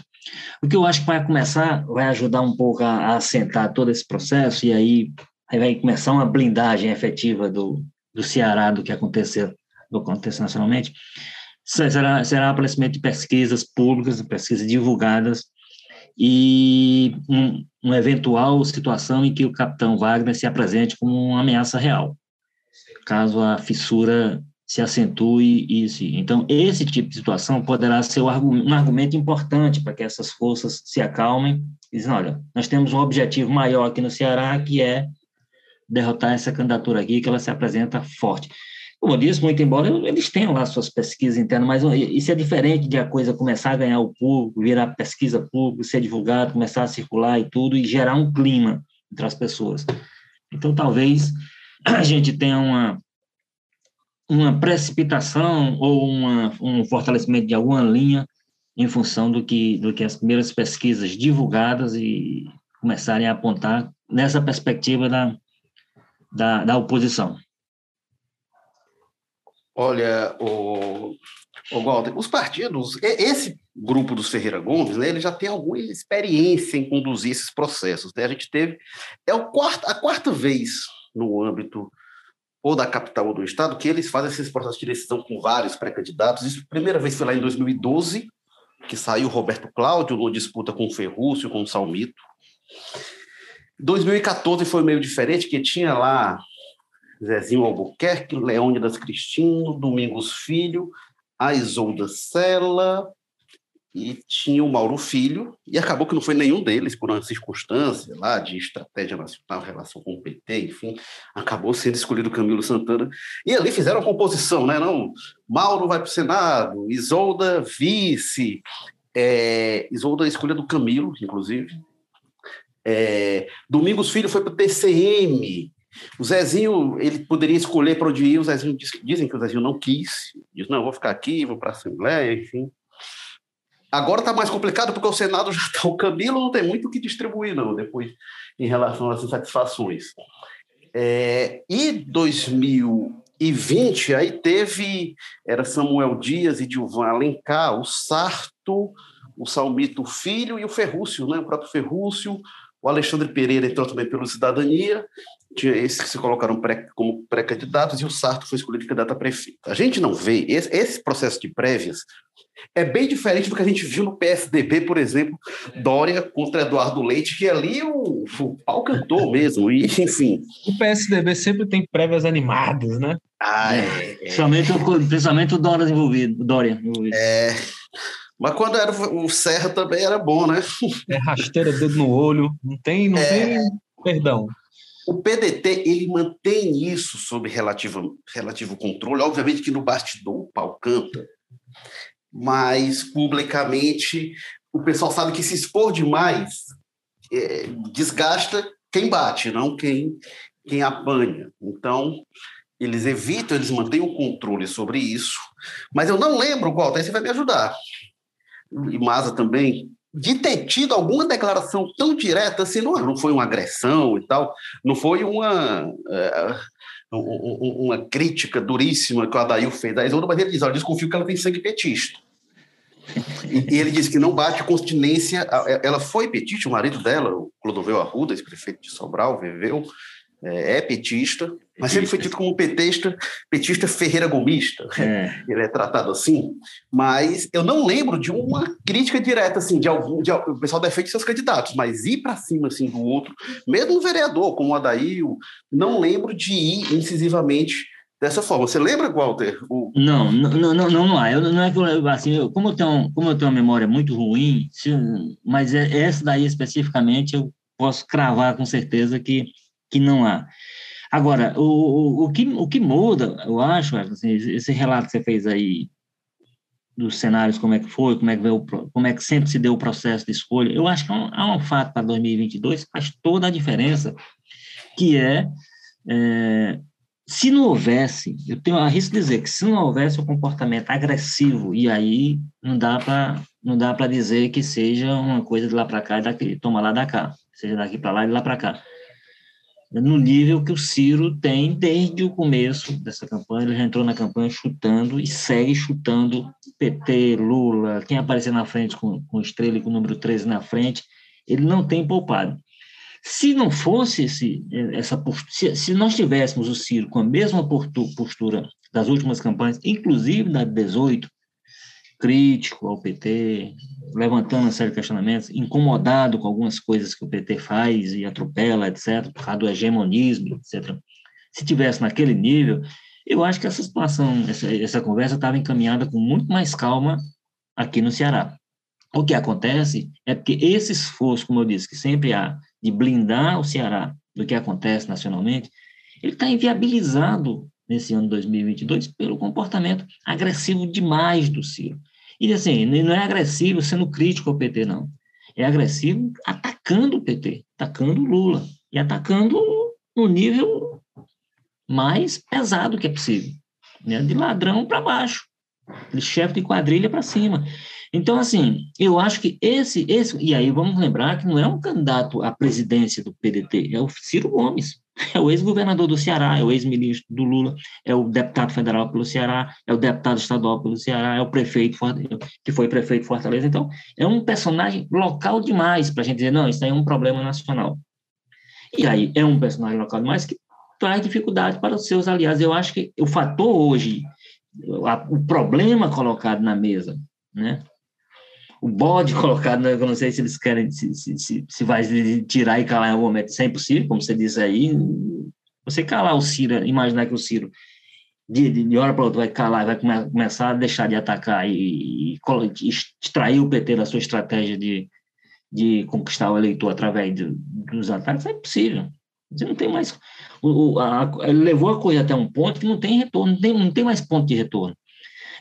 O que eu acho que vai começar, vai ajudar um pouco a, a assentar todo esse processo, e aí, aí vai começar uma blindagem efetiva do, do Ceará, do que aconteceu, do que acontece nacionalmente, será, será aparecimento de pesquisas públicas, pesquisas divulgadas, e um, uma eventual situação em que o capitão Wagner se apresente como uma ameaça real, caso a fissura se acentue isso. Então, esse tipo de situação poderá ser um argumento importante para que essas forças se acalmem e dizem, olha, nós temos um objetivo maior aqui no Ceará, que é derrotar essa candidatura aqui, que ela se apresenta forte. Como eu disse, muito embora eles tenham lá suas pesquisas internas, mas isso é diferente de a coisa começar a ganhar o público, virar pesquisa pública, ser divulgado, começar a circular e tudo, e gerar um clima entre as pessoas. Então, talvez a gente tenha uma, uma precipitação ou uma, um fortalecimento de alguma linha em função do que, do que as primeiras pesquisas divulgadas e começarem a apontar nessa perspectiva da, da, da oposição. Olha, o, o Walter, os partidos, esse grupo dos Ferreira Gomes, né, ele já tem alguma experiência em conduzir esses processos. Né? A gente teve, é o quarto, a quarta vez no âmbito ou da capital ou do estado que eles fazem esses processos de decisão com vários pré-candidatos. Isso, a primeira vez foi lá em 2012, que saiu Roberto Cláudio numa disputa com o Ferrúcio, com o Salmito. 2014 foi meio diferente, que tinha lá Zezinho Albuquerque, Leônidas Cristino, Domingos Filho, a Isolda Sela, e tinha o Mauro Filho, e acabou que não foi nenhum deles, por uma circunstância lá de estratégia nacional, relação com o PT, enfim, acabou sendo escolhido Camilo Santana. E ali fizeram a composição, né? Não, Mauro vai para o Senado, Isolda vice, é, Isolda é escolha do Camilo, inclusive. É, Domingos Filho foi para o TCM, o Zezinho, ele poderia escolher para onde ir, o Zezinho diz, dizem que o Zezinho não quis, diz, não, vou ficar aqui, vou para a Assembleia, enfim. Agora está mais complicado porque o Senado já está, o Camilo não tem muito o que distribuir, não, depois, em relação às insatisfações. É, e 2020, aí teve, era Samuel Dias e Dilvan Alencar, o Sarto, o Salmito Filho e o Ferrúcio, né, o próprio Ferrúcio, o Alexandre Pereira entrou também pelo Cidadania, tinha esses que se colocaram pré, como pré-candidatos e o Sarto foi escolhido candidato a prefeito. A gente não vê, esse, esse, processo de prévias é bem diferente do que a gente viu no PSDB, por exemplo, Dória contra Eduardo Leite, que ali o, o pau cantou mesmo, e enfim. O PSDB sempre tem prévias animadas, né? Ah, é. é. Principalmente, principalmente o Dória envolvido. Dória envolvido. É. Mas quando era o Serra também era bom, né? É rasteira, dedo no olho, não tem, não é... tem perdão. O PDT ele mantém isso sob relativo, relativo controle. Obviamente que no bastidor o pau canta, mas publicamente o pessoal sabe que se expor demais é, desgasta quem bate, não quem, quem apanha. Então, eles evitam, eles mantêm o controle sobre isso. Mas eu não lembro, Walter, aí você vai me ajudar. E Maza também, de ter tido alguma declaração tão direta assim, não, não foi uma agressão e tal, não foi uma, é, uma crítica duríssima que o Adail fez da Isolda, mas ele diz, olha, desconfio que ela tem sangue petista. E, ele disse que não bate continência, ela foi petista, o marido dela, o Clodoveu Arruda, ex-prefeito de Sobral, viveu, é, é petista, mas sempre foi tido como petista, petista Ferreira Gomista. É. Ele é tratado assim. Mas eu não lembro de uma crítica direta, assim, de algum. De, o pessoal defende seus candidatos, mas ir para cima assim, do outro, mesmo um vereador como o Adail, não lembro de ir incisivamente dessa forma. Você lembra, Walter? O... Não, não, não, não, não há. Eu, não é que eu, assim, eu, como, eu tenho, como eu tenho uma memória muito ruim, se, mas é, essa daí especificamente eu posso cravar com certeza que que não há. Agora, o, o, o, que, o que muda, eu acho, assim, esse relato que você fez aí dos cenários, como é que foi, como é que, veio, como é que sempre se deu o processo de escolha, eu acho que há um, um fato para 2022 que faz toda a diferença, que é, é se não houvesse, eu tenho a risco de dizer que se não houvesse o um comportamento agressivo, e aí não dá para não dá para dizer que seja uma coisa de lá para cá e daqui, toma lá da cá, seja daqui para lá e lá para cá no nível que o Ciro tem desde o começo dessa campanha. Ele já entrou na campanha chutando e segue chutando PT, Lula, quem aparecer na frente com, com estrela e com o número 13 na frente, ele não tem poupado. Se não fosse esse, essa se, se nós tivéssemos o Ciro com a mesma postura das últimas campanhas, inclusive da 18, crítico ao PT, levantando de questionamentos, incomodado com algumas coisas que o PT faz e atropela, etc., por causa do hegemonismo, etc. Se tivesse naquele nível, eu acho que essa situação, essa, essa conversa estava encaminhada com muito mais calma aqui no Ceará. O que acontece é que esse esforço, como eu disse, que sempre há de blindar o Ceará do que acontece nacionalmente, ele está inviabilizado nesse ano 2022 pelo comportamento agressivo demais do Ciro. E assim, não é agressivo sendo crítico ao PT, não. É agressivo atacando o PT, atacando o Lula e atacando no nível mais pesado que é possível, né? de ladrão para baixo, de chefe de quadrilha para cima. Então, assim, eu acho que esse, esse. E aí vamos lembrar que não é um candidato à presidência do PDT, é o Ciro Gomes. É o ex-governador do Ceará, é o ex-ministro do Lula, é o deputado federal pelo Ceará, é o deputado estadual pelo Ceará, é o prefeito que foi prefeito de Fortaleza. Então, é um personagem local demais para a gente dizer, não, isso aí é um problema nacional. E aí é um personagem local demais que traz dificuldade para os seus aliados. Eu acho que o fator hoje, o problema colocado na mesa, né? O bode colocado, né? eu não sei se eles querem, se, se, se, vai tirar e calar em algum momento, isso é impossível, como você disse aí, você calar o Ciro, imaginar que o Ciro de, de, de hora para outra vai calar, vai come, começar a deixar de atacar e, e, extrair o PT da sua estratégia de, de conquistar o eleitor através de, dos ataques, é impossível. Você não tem mais. O, a, ele levou a coisa até um ponto que não tem retorno, não tem, não tem mais ponto de retorno.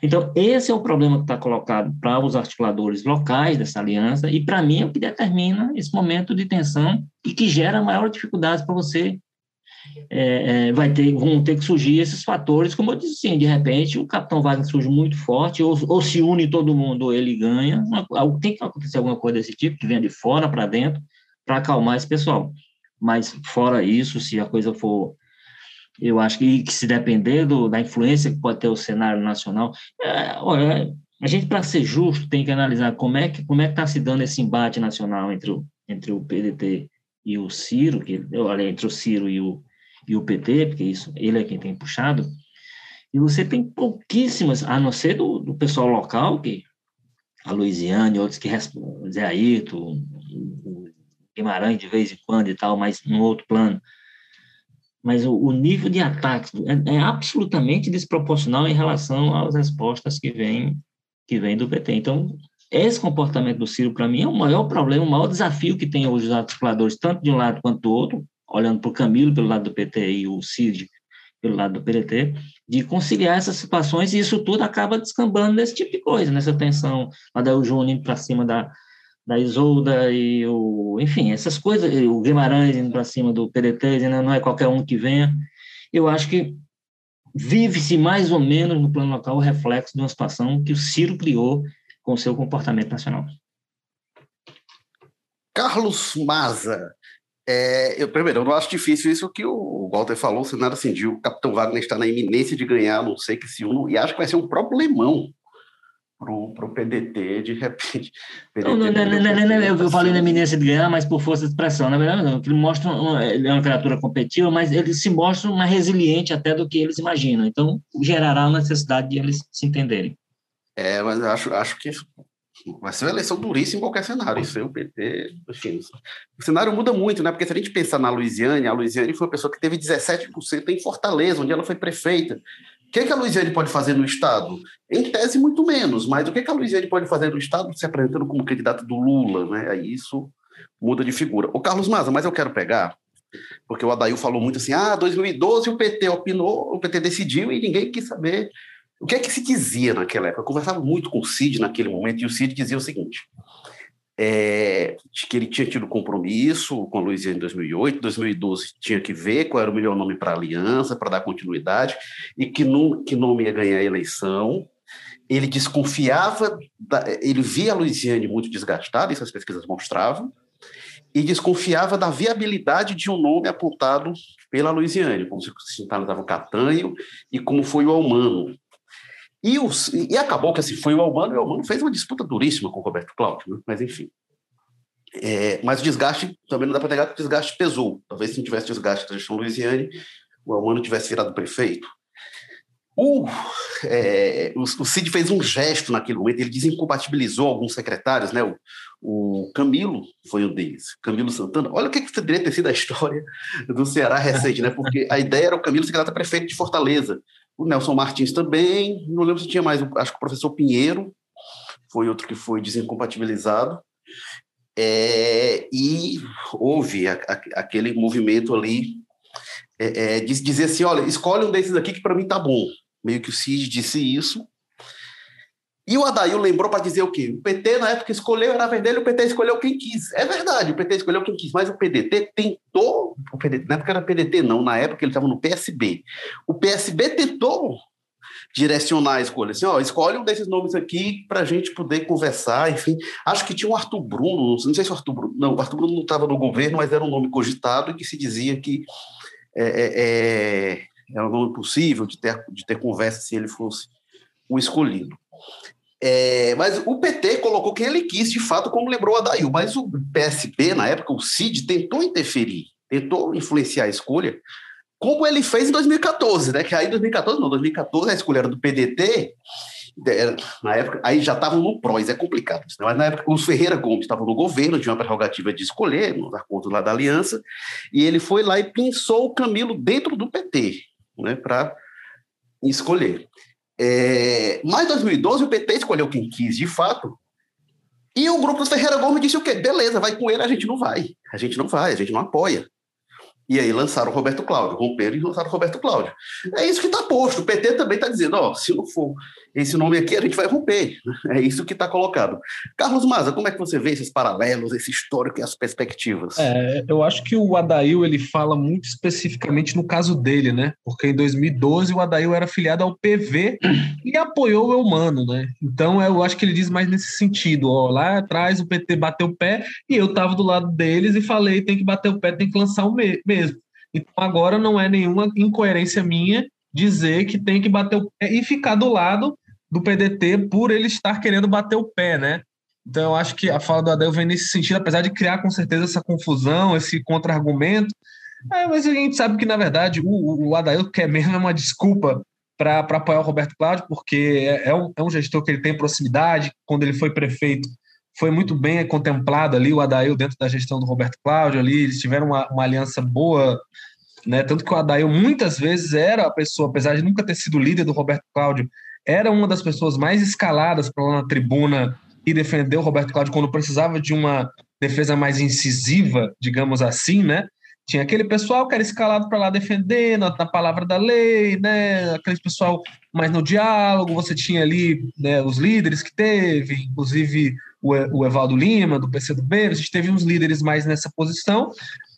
Então, esse é o problema que está colocado para os articuladores locais dessa aliança, e para mim é o que determina esse momento de tensão e que gera maior dificuldade para você. É, é, vai ter, vão ter que surgir esses fatores, como eu disse, assim, de repente o Capitão Wagner surge muito forte, ou, ou se une todo mundo, ou ele ganha. Uma, tem que acontecer alguma coisa desse tipo, que venha de fora para dentro, para acalmar esse pessoal. Mas, fora isso, se a coisa for eu acho que, que se depender do, da influência que pode ter o cenário nacional, é, olha, a gente, para ser justo, tem que analisar como é que como é está se dando esse embate nacional entre o, entre o PDT e o Ciro, que, olha, entre o Ciro e o, e o PT, porque isso, ele é quem tem puxado, e você tem pouquíssimas, a não ser do, do pessoal local, que a Luiziane, outros que respondem, Zé Ayrton, o Guimarães de vez em quando e tal, mas no outro plano, mas o, o nível de ataque é, é, absolutamente desproporcional em relação às respostas que vêm que vem do PT. Então, esse comportamento do Ciro, para mim, é o maior problema, o maior desafio que tem hoje os articuladores, tanto de um lado quanto do outro, olhando para o Camilo pelo lado do PT e o Cid pelo lado do PDT, de conciliar essas situações, e isso tudo acaba descambando nesse tipo de coisa, nessa tensão, o Júnior para cima da, da Isolda e o, enfim, essas coisas, o Guimarães indo para cima do PDT, dizendo não é qualquer um que venha. Eu acho que vive-se mais ou menos no plano local o reflexo de uma situação que o Ciro criou com seu comportamento nacional. Carlos Maza, é, eu, primeiro, eu não acho difícil isso que o Walter falou, o cenário assim, o Capitão Wagner está na iminência de ganhar, não sei que se uno, e acho que vai ser um problemão para o PDT, de repente. PDT não, não, não, não, não, eu falei na eminência de ganhar, mas por força de expressão. Na verdade, não. Ele mostra, ele é uma criatura competitiva, mas ele se mostra mais resiliente até do que eles imaginam. Então, gerará a necessidade de eles se entenderem. É, mas eu acho, acho que vai ser uma eleição duríssima em qualquer cenário. Isso aí, o PT, enfim. O cenário muda muito, né? Porque se a gente pensar na Luiziane, a Luiziane foi uma pessoa que teve 17% em Fortaleza, onde ela foi prefeita que, que a Luiziane pode fazer no Estado? Em tese, muito menos, mas o que, que a Luiziane pode fazer no Estado se apresentando como candidata do Lula? Né? Aí isso muda de figura. O Carlos Maza, mas eu quero pegar, porque o Adail falou muito assim: ah, 2012 o PT opinou, o PT decidiu e ninguém quis saber. O que é que se dizia naquela época? Eu conversava muito com o Cid naquele momento e o Cid dizia o seguinte: é, que ele tinha tido compromisso com a Luiziane em 2008, 2012 tinha que ver qual era o melhor nome para a aliança, para dar continuidade, e que, no, que nome ia ganhar a eleição. Ele desconfiava, da, ele via a Luiziane muito desgastada, isso as pesquisas mostravam, e desconfiava da viabilidade de um nome apontado pela Luiziane, como se sinalizava o Catanho e como foi o Almano. E, e acabou que assim, foi o Albano, e o Albano fez uma disputa duríssima com o Roberto Cláudio, né? mas enfim. É, mas o desgaste, também não dá para negar que o desgaste pesou. Talvez se não tivesse desgaste da gestão Luiziane, o Albano tivesse virado prefeito. O, é, o, o, Cid fez um gesto naquele momento, ele desincompatibilizou alguns secretários, né? O, o Camilo foi um deles, Camilo Santana. Olha o que, que ter sido a história do Ceará recente, né? Porque a ideia era o Camilo a prefeito de Fortaleza o Nelson Martins também, não lembro se tinha mais, acho que o professor Pinheiro foi outro que foi desincompatibilizado, é, e houve a, a, aquele movimento ali é, é, dizer assim, olha, escolhe um desses aqui que para mim tá bom. Meio que o Cid disse isso. E o Adail lembrou para dizer o quê? O PT, na época, escolheu, era vermelho, o PT escolheu quem quis. É verdade, o PT escolheu quem quis, mas o PDT tentou, o PDT, na época era PDT não, na época ele estava no PSB. O PSB tentou direcionar a escolha, assim, ó, escolhe um desses nomes aqui para a gente poder conversar, enfim. Acho que tinha o Arthur Bruno, não sei se o Arthur Bruno, não, o Arthur Bruno não estava no governo, mas era um nome cogitado e que se dizia que é, é, é, era um nome possível de ter, de ter conversa se ele fosse o escolhido. É, mas o PT colocou quem ele quis, de fato, como lembrou a Dail, mas o PSB, na época, o CID, tentou interferir, tentou influenciar a escolha, como ele fez em 2014, né? Que aí em 2014, não, 2014 a escolha era do PDT, na época, aí já estavam no PROS, é complicado, né? mas na época os Ferreira Gomes estavam no governo, tinha uma prerrogativa de escolher, nos acordos lá da aliança, e ele foi lá e pensou o Camilo dentro do PT, né, para escolher. É, mas em 2012 o PT escolheu quem quis de fato. E o grupo dos Ferreira Gomes disse o quê? Beleza, vai com ele, a gente não vai. A gente não vai, a gente não apoia. E aí lançaram o Roberto Cláudio, romperam e lançaram o Roberto Cláudio. É isso que está posto. O PT também está dizendo, ó, se não for esse nome aqui, a gente vai romper. É isso que está colocado. Carlos Maza, como é que você vê esses paralelos, esse histórico e as perspectivas? É, eu acho que o Adail ele fala muito especificamente no caso dele, né? Porque em 2012 o Adail era filiado ao PV e apoiou o Eumano, né? Então eu acho que ele diz mais nesse sentido. Ó, lá atrás o PT bateu o pé e eu estava do lado deles e falei tem que bater o pé, tem que lançar o mesmo. Então agora não é nenhuma incoerência minha dizer que tem que bater o pé e ficar do lado do PDT por ele estar querendo bater o pé, né? Então, eu acho que a fala do Adel vem nesse sentido, apesar de criar com certeza essa confusão, esse contra-argumento. É, mas a gente sabe que, na verdade, o, o Adail quer mesmo é uma desculpa para apoiar o Roberto Cláudio, porque é, é, um, é um gestor que ele tem proximidade. Quando ele foi prefeito, foi muito bem contemplado ali o Adail dentro da gestão do Roberto Cláudio ali. Eles tiveram uma, uma aliança boa, né? Tanto que o Adail muitas vezes era a pessoa, apesar de nunca ter sido líder do Roberto Cláudio, era uma das pessoas mais escaladas para lá na tribuna e defender o Roberto Cláudio quando precisava de uma defesa mais incisiva, digamos assim, né? Tinha aquele pessoal que era escalado para lá defender na, na, palavra da lei, né? Aquele pessoal mais no diálogo. Você tinha ali né, os líderes que teve, inclusive o, o Evaldo Lima, do PCdoB. A gente teve uns líderes mais nessa posição.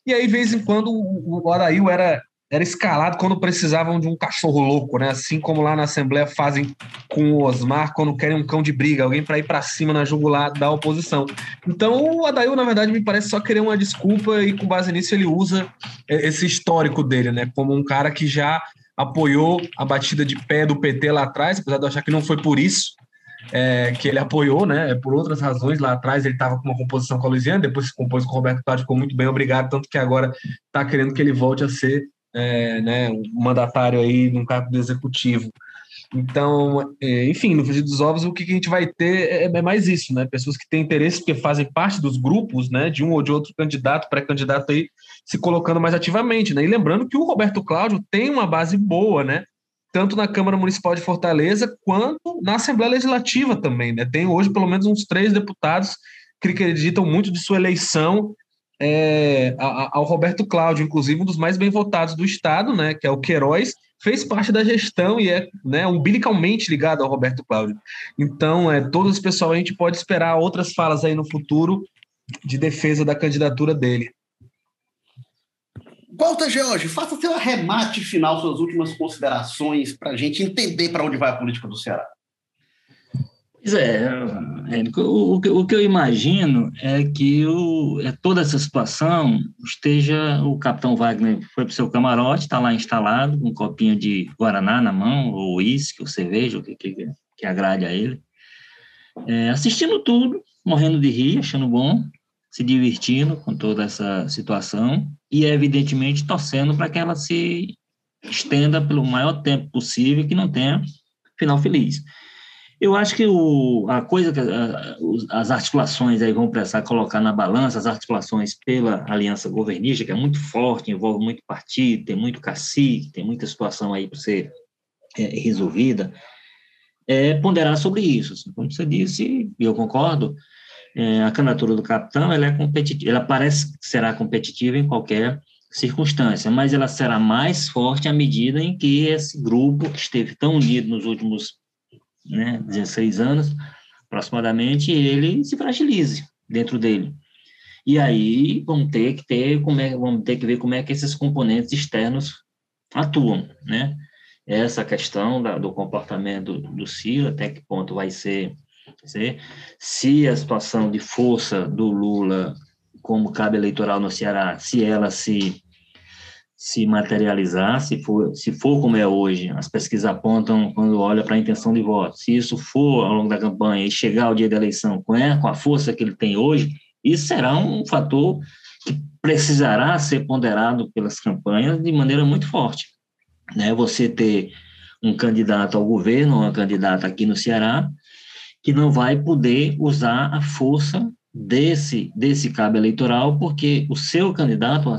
E aí, de vez em quando, o, Arail era era escalado quando precisavam de um cachorro louco, né? Assim como lá na Assembleia fazem com o Osmar quando querem um cão de briga, alguém para ir para cima na jugular da oposição. Então o Adail, na verdade, me parece só querer uma desculpa e com base nisso ele usa esse histórico dele, né? Como um cara que já apoiou a batida de pé do PT lá atrás, apesar de eu achar que não foi por isso, é, que ele apoiou, né? Por outras razões, lá atrás ele estava com uma composição com a Luiziana, depois se compôs com o Roberto Cláudio, ficou muito bem, obrigado, tanto que agora está querendo que ele volte a ser é, né, um mandatário aí num cargo do executivo. Então, é, enfim, no frigir dos ovos, o que a gente vai ter é, é, mais isso, né? Pessoas que têm interesse, porque fazem parte dos grupos, né? De um ou de outro candidato, pré-candidato aí, se colocando mais ativamente, né? E lembrando que o Roberto Cláudio tem uma base boa, né? Tanto na Câmara Municipal de Fortaleza, quanto na Assembleia Legislativa também, né? Tem hoje pelo menos uns três deputados que acreditam muito de sua eleição é, ao Roberto Cláudio, inclusive um dos mais bem votados do Estado, né, que é o Queiroz, fez parte da gestão e é né, umbilicalmente ligado ao Roberto Cláudio. Então, é, todo esse pessoal a gente pode esperar outras falas aí no futuro de defesa da candidatura dele. Walter George, faça seu arremate final, suas últimas considerações para a gente entender para onde vai a política do Ceará. Pois é, Érico, o, o, que eu imagino é que o, é, toda essa situação esteja. O capitão Wagner foi para o seu camarote, está lá instalado, com um copinho de Guaraná na mão, ou uísque, ou cerveja, o que, que, que agrade a ele, é, assistindo tudo, morrendo de rir, achando bom, se divertindo com toda essa situação e, evidentemente, torcendo para que ela se estenda pelo maior tempo possível que não tenha final feliz. Eu acho que o, a coisa que a, as articulações aí vão precisar colocar na balança, as articulações pela aliança governista, que é muito forte, envolve muito partido, tem muito cacique, tem muita situação aí para ser é, resolvida, é ponderar sobre isso. Assim, como você disse, e eu concordo, é, a candidatura do capitão ela é competitiva, ela parece que será competitiva em qualquer circunstância, mas ela será mais forte à medida em que esse grupo que esteve tão unido nos últimos né, 16 anos, aproximadamente, ele se fragilize dentro dele. E aí vamos ter que ter como é, vamos ter que ver como é que esses componentes externos atuam, né? Essa questão da, do comportamento do, Ciro, até que ponto vai ser, ser, se a situação de força do Lula como cabo eleitoral no Ceará, se ela se se materializar, se for, se for como é hoje, as pesquisas apontam quando olha para a intenção de voto, se isso for ao longo da campanha e chegar ao dia da eleição com, é, com a força que ele tem hoje, isso será um fator que precisará ser ponderado pelas campanhas de maneira muito forte. Né? Você ter um candidato ao governo, uma candidata aqui no Ceará, que não vai poder usar a força desse, desse cabo eleitoral, porque o seu candidato,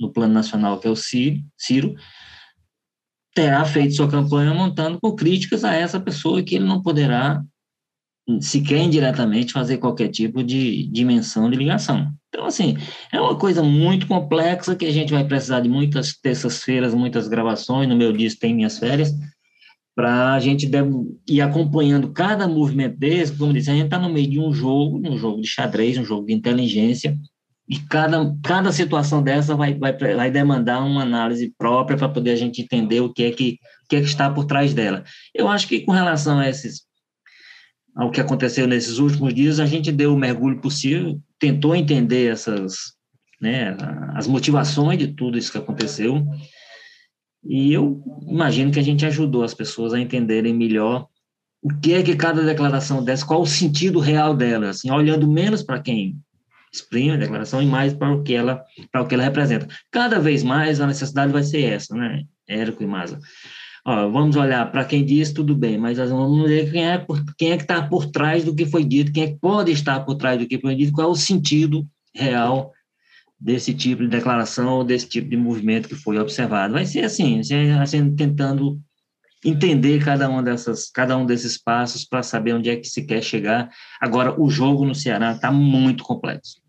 no plano nacional, que é o Ciro, terá feito sua campanha montando com críticas a essa pessoa que ele não poderá, sequer indiretamente, fazer qualquer tipo de dimensão de ligação. Então, assim, é uma coisa muito complexa que a gente vai precisar de muitas terças-feiras, muitas gravações, no meu disco tem minhas férias, para a gente ir acompanhando cada movimento desse, como disse, a gente está no meio de um jogo, um jogo de xadrez, um jogo de inteligência, e cada, cada situação dessa vai, vai, vai demandar uma análise própria para poder a gente entender o que é que, o que é que está por trás dela. Eu acho que com relação a esses ao que aconteceu nesses últimos dias, a gente deu o mergulho possível, tentou entender essas, né, as motivações de tudo isso que aconteceu, e eu imagino que a gente ajudou as pessoas a entenderem melhor o que é que cada declaração dessa, qual o sentido real dela, assim, olhando menos para quem exprime a declaração e mais para o que ela para o que ela representa. Cada vez mais a necessidade vai ser essa, né? Érico e Maza. Ó, vamos olhar para quem diz tudo bem, mas vamos ver quem é por, quem é que está por trás do que foi dito, quem é que pode estar por trás do que foi dito, qual é o sentido real desse tipo de declaração ou desse tipo de movimento que foi observado. Vai ser assim, assim tentando entender cada uma dessas, cada um desses passos para saber onde é que se quer chegar. Agora, o jogo no Ceará está muito complexo.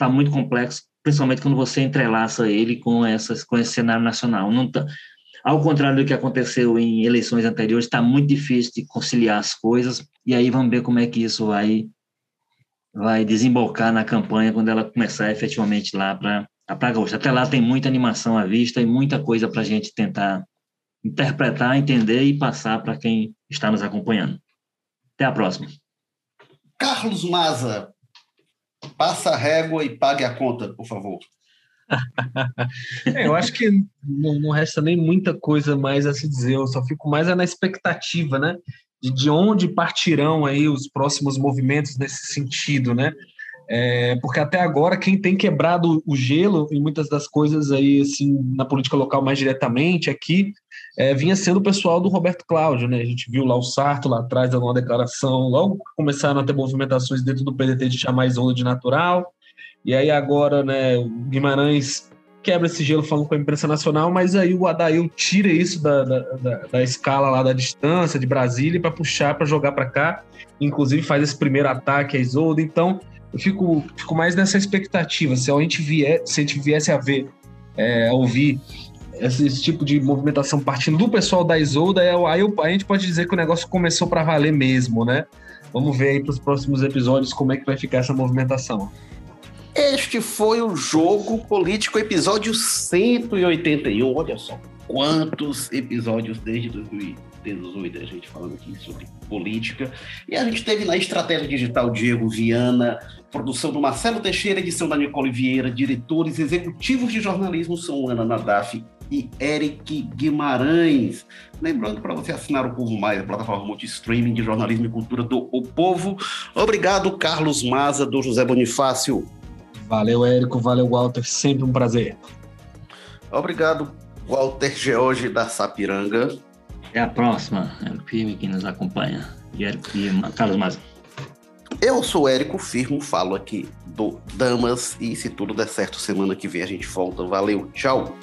Está muito complexo, principalmente quando você entrelaça ele com essas, com esse cenário nacional. Não tá, ao contrário do que aconteceu em eleições anteriores, está muito difícil de conciliar as coisas. E aí vamos ver como é que isso vai vai desembocar na campanha quando ela começar efetivamente lá para agosto. Até lá tem muita animação à vista e muita coisa para a gente tentar interpretar, entender e passar para quem está nos acompanhando. Até a próxima. Carlos Maza, passa a régua e pague a conta, por favor. é, eu acho que não, não, resta nem muita coisa mais a se dizer, eu só fico mais na expectativa, né? De, de onde partirão aí os próximos movimentos nesse sentido, né? É, porque até agora quem tem quebrado o gelo em muitas das coisas aí assim na política local mais diretamente aqui é, vinha sendo o pessoal do Roberto Cláudio, né? A gente viu lá o Sarto lá atrás dando uma declaração, logo começaram a ter movimentações dentro do PDT de chamar Isola de natural, e aí agora, né, o Guimarães quebra esse gelo falando com a imprensa nacional, mas aí o Adail tira isso da, da, da, da escala lá da distância de Brasília para puxar, para jogar para cá, inclusive faz esse primeiro ataque a Isolda, então eu fico, fico mais nessa expectativa, se a gente, vier, se a gente viesse a ver, é, a ouvir esse, esse, tipo de movimentação partindo do pessoal da Isolda, é, aí a gente pode dizer que o negócio começou para valer mesmo, né? Vamos ver aí para os próximos episódios como é que vai ficar essa movimentação. Este foi o Jogo Político, episódio 181. Olha só quantos episódios desde 2018 a gente falando aqui sobre política. E a gente teve na Estratégia Digital Diego Viana, produção do Marcelo Teixeira, edição da Nicole Vieira, diretores executivos de jornalismo são Ana Nadaf e Eric Guimarães. Lembrando para você assinar o Povo Mais, a plataforma multi-streaming de jornalismo e cultura do O Povo. Obrigado, Carlos Maza, do José Bonifácio. Valeu, Érico. Valeu, Walter. Sempre um prazer. Obrigado, Walter George da Sapiranga. Até a próxima. É o firme que nos acompanha. E Érico e Carlos Maza. Eu sou Érico Firmo, falo aqui do Damas e se tudo der certo, semana que vem a gente volta. Valeu, tchau!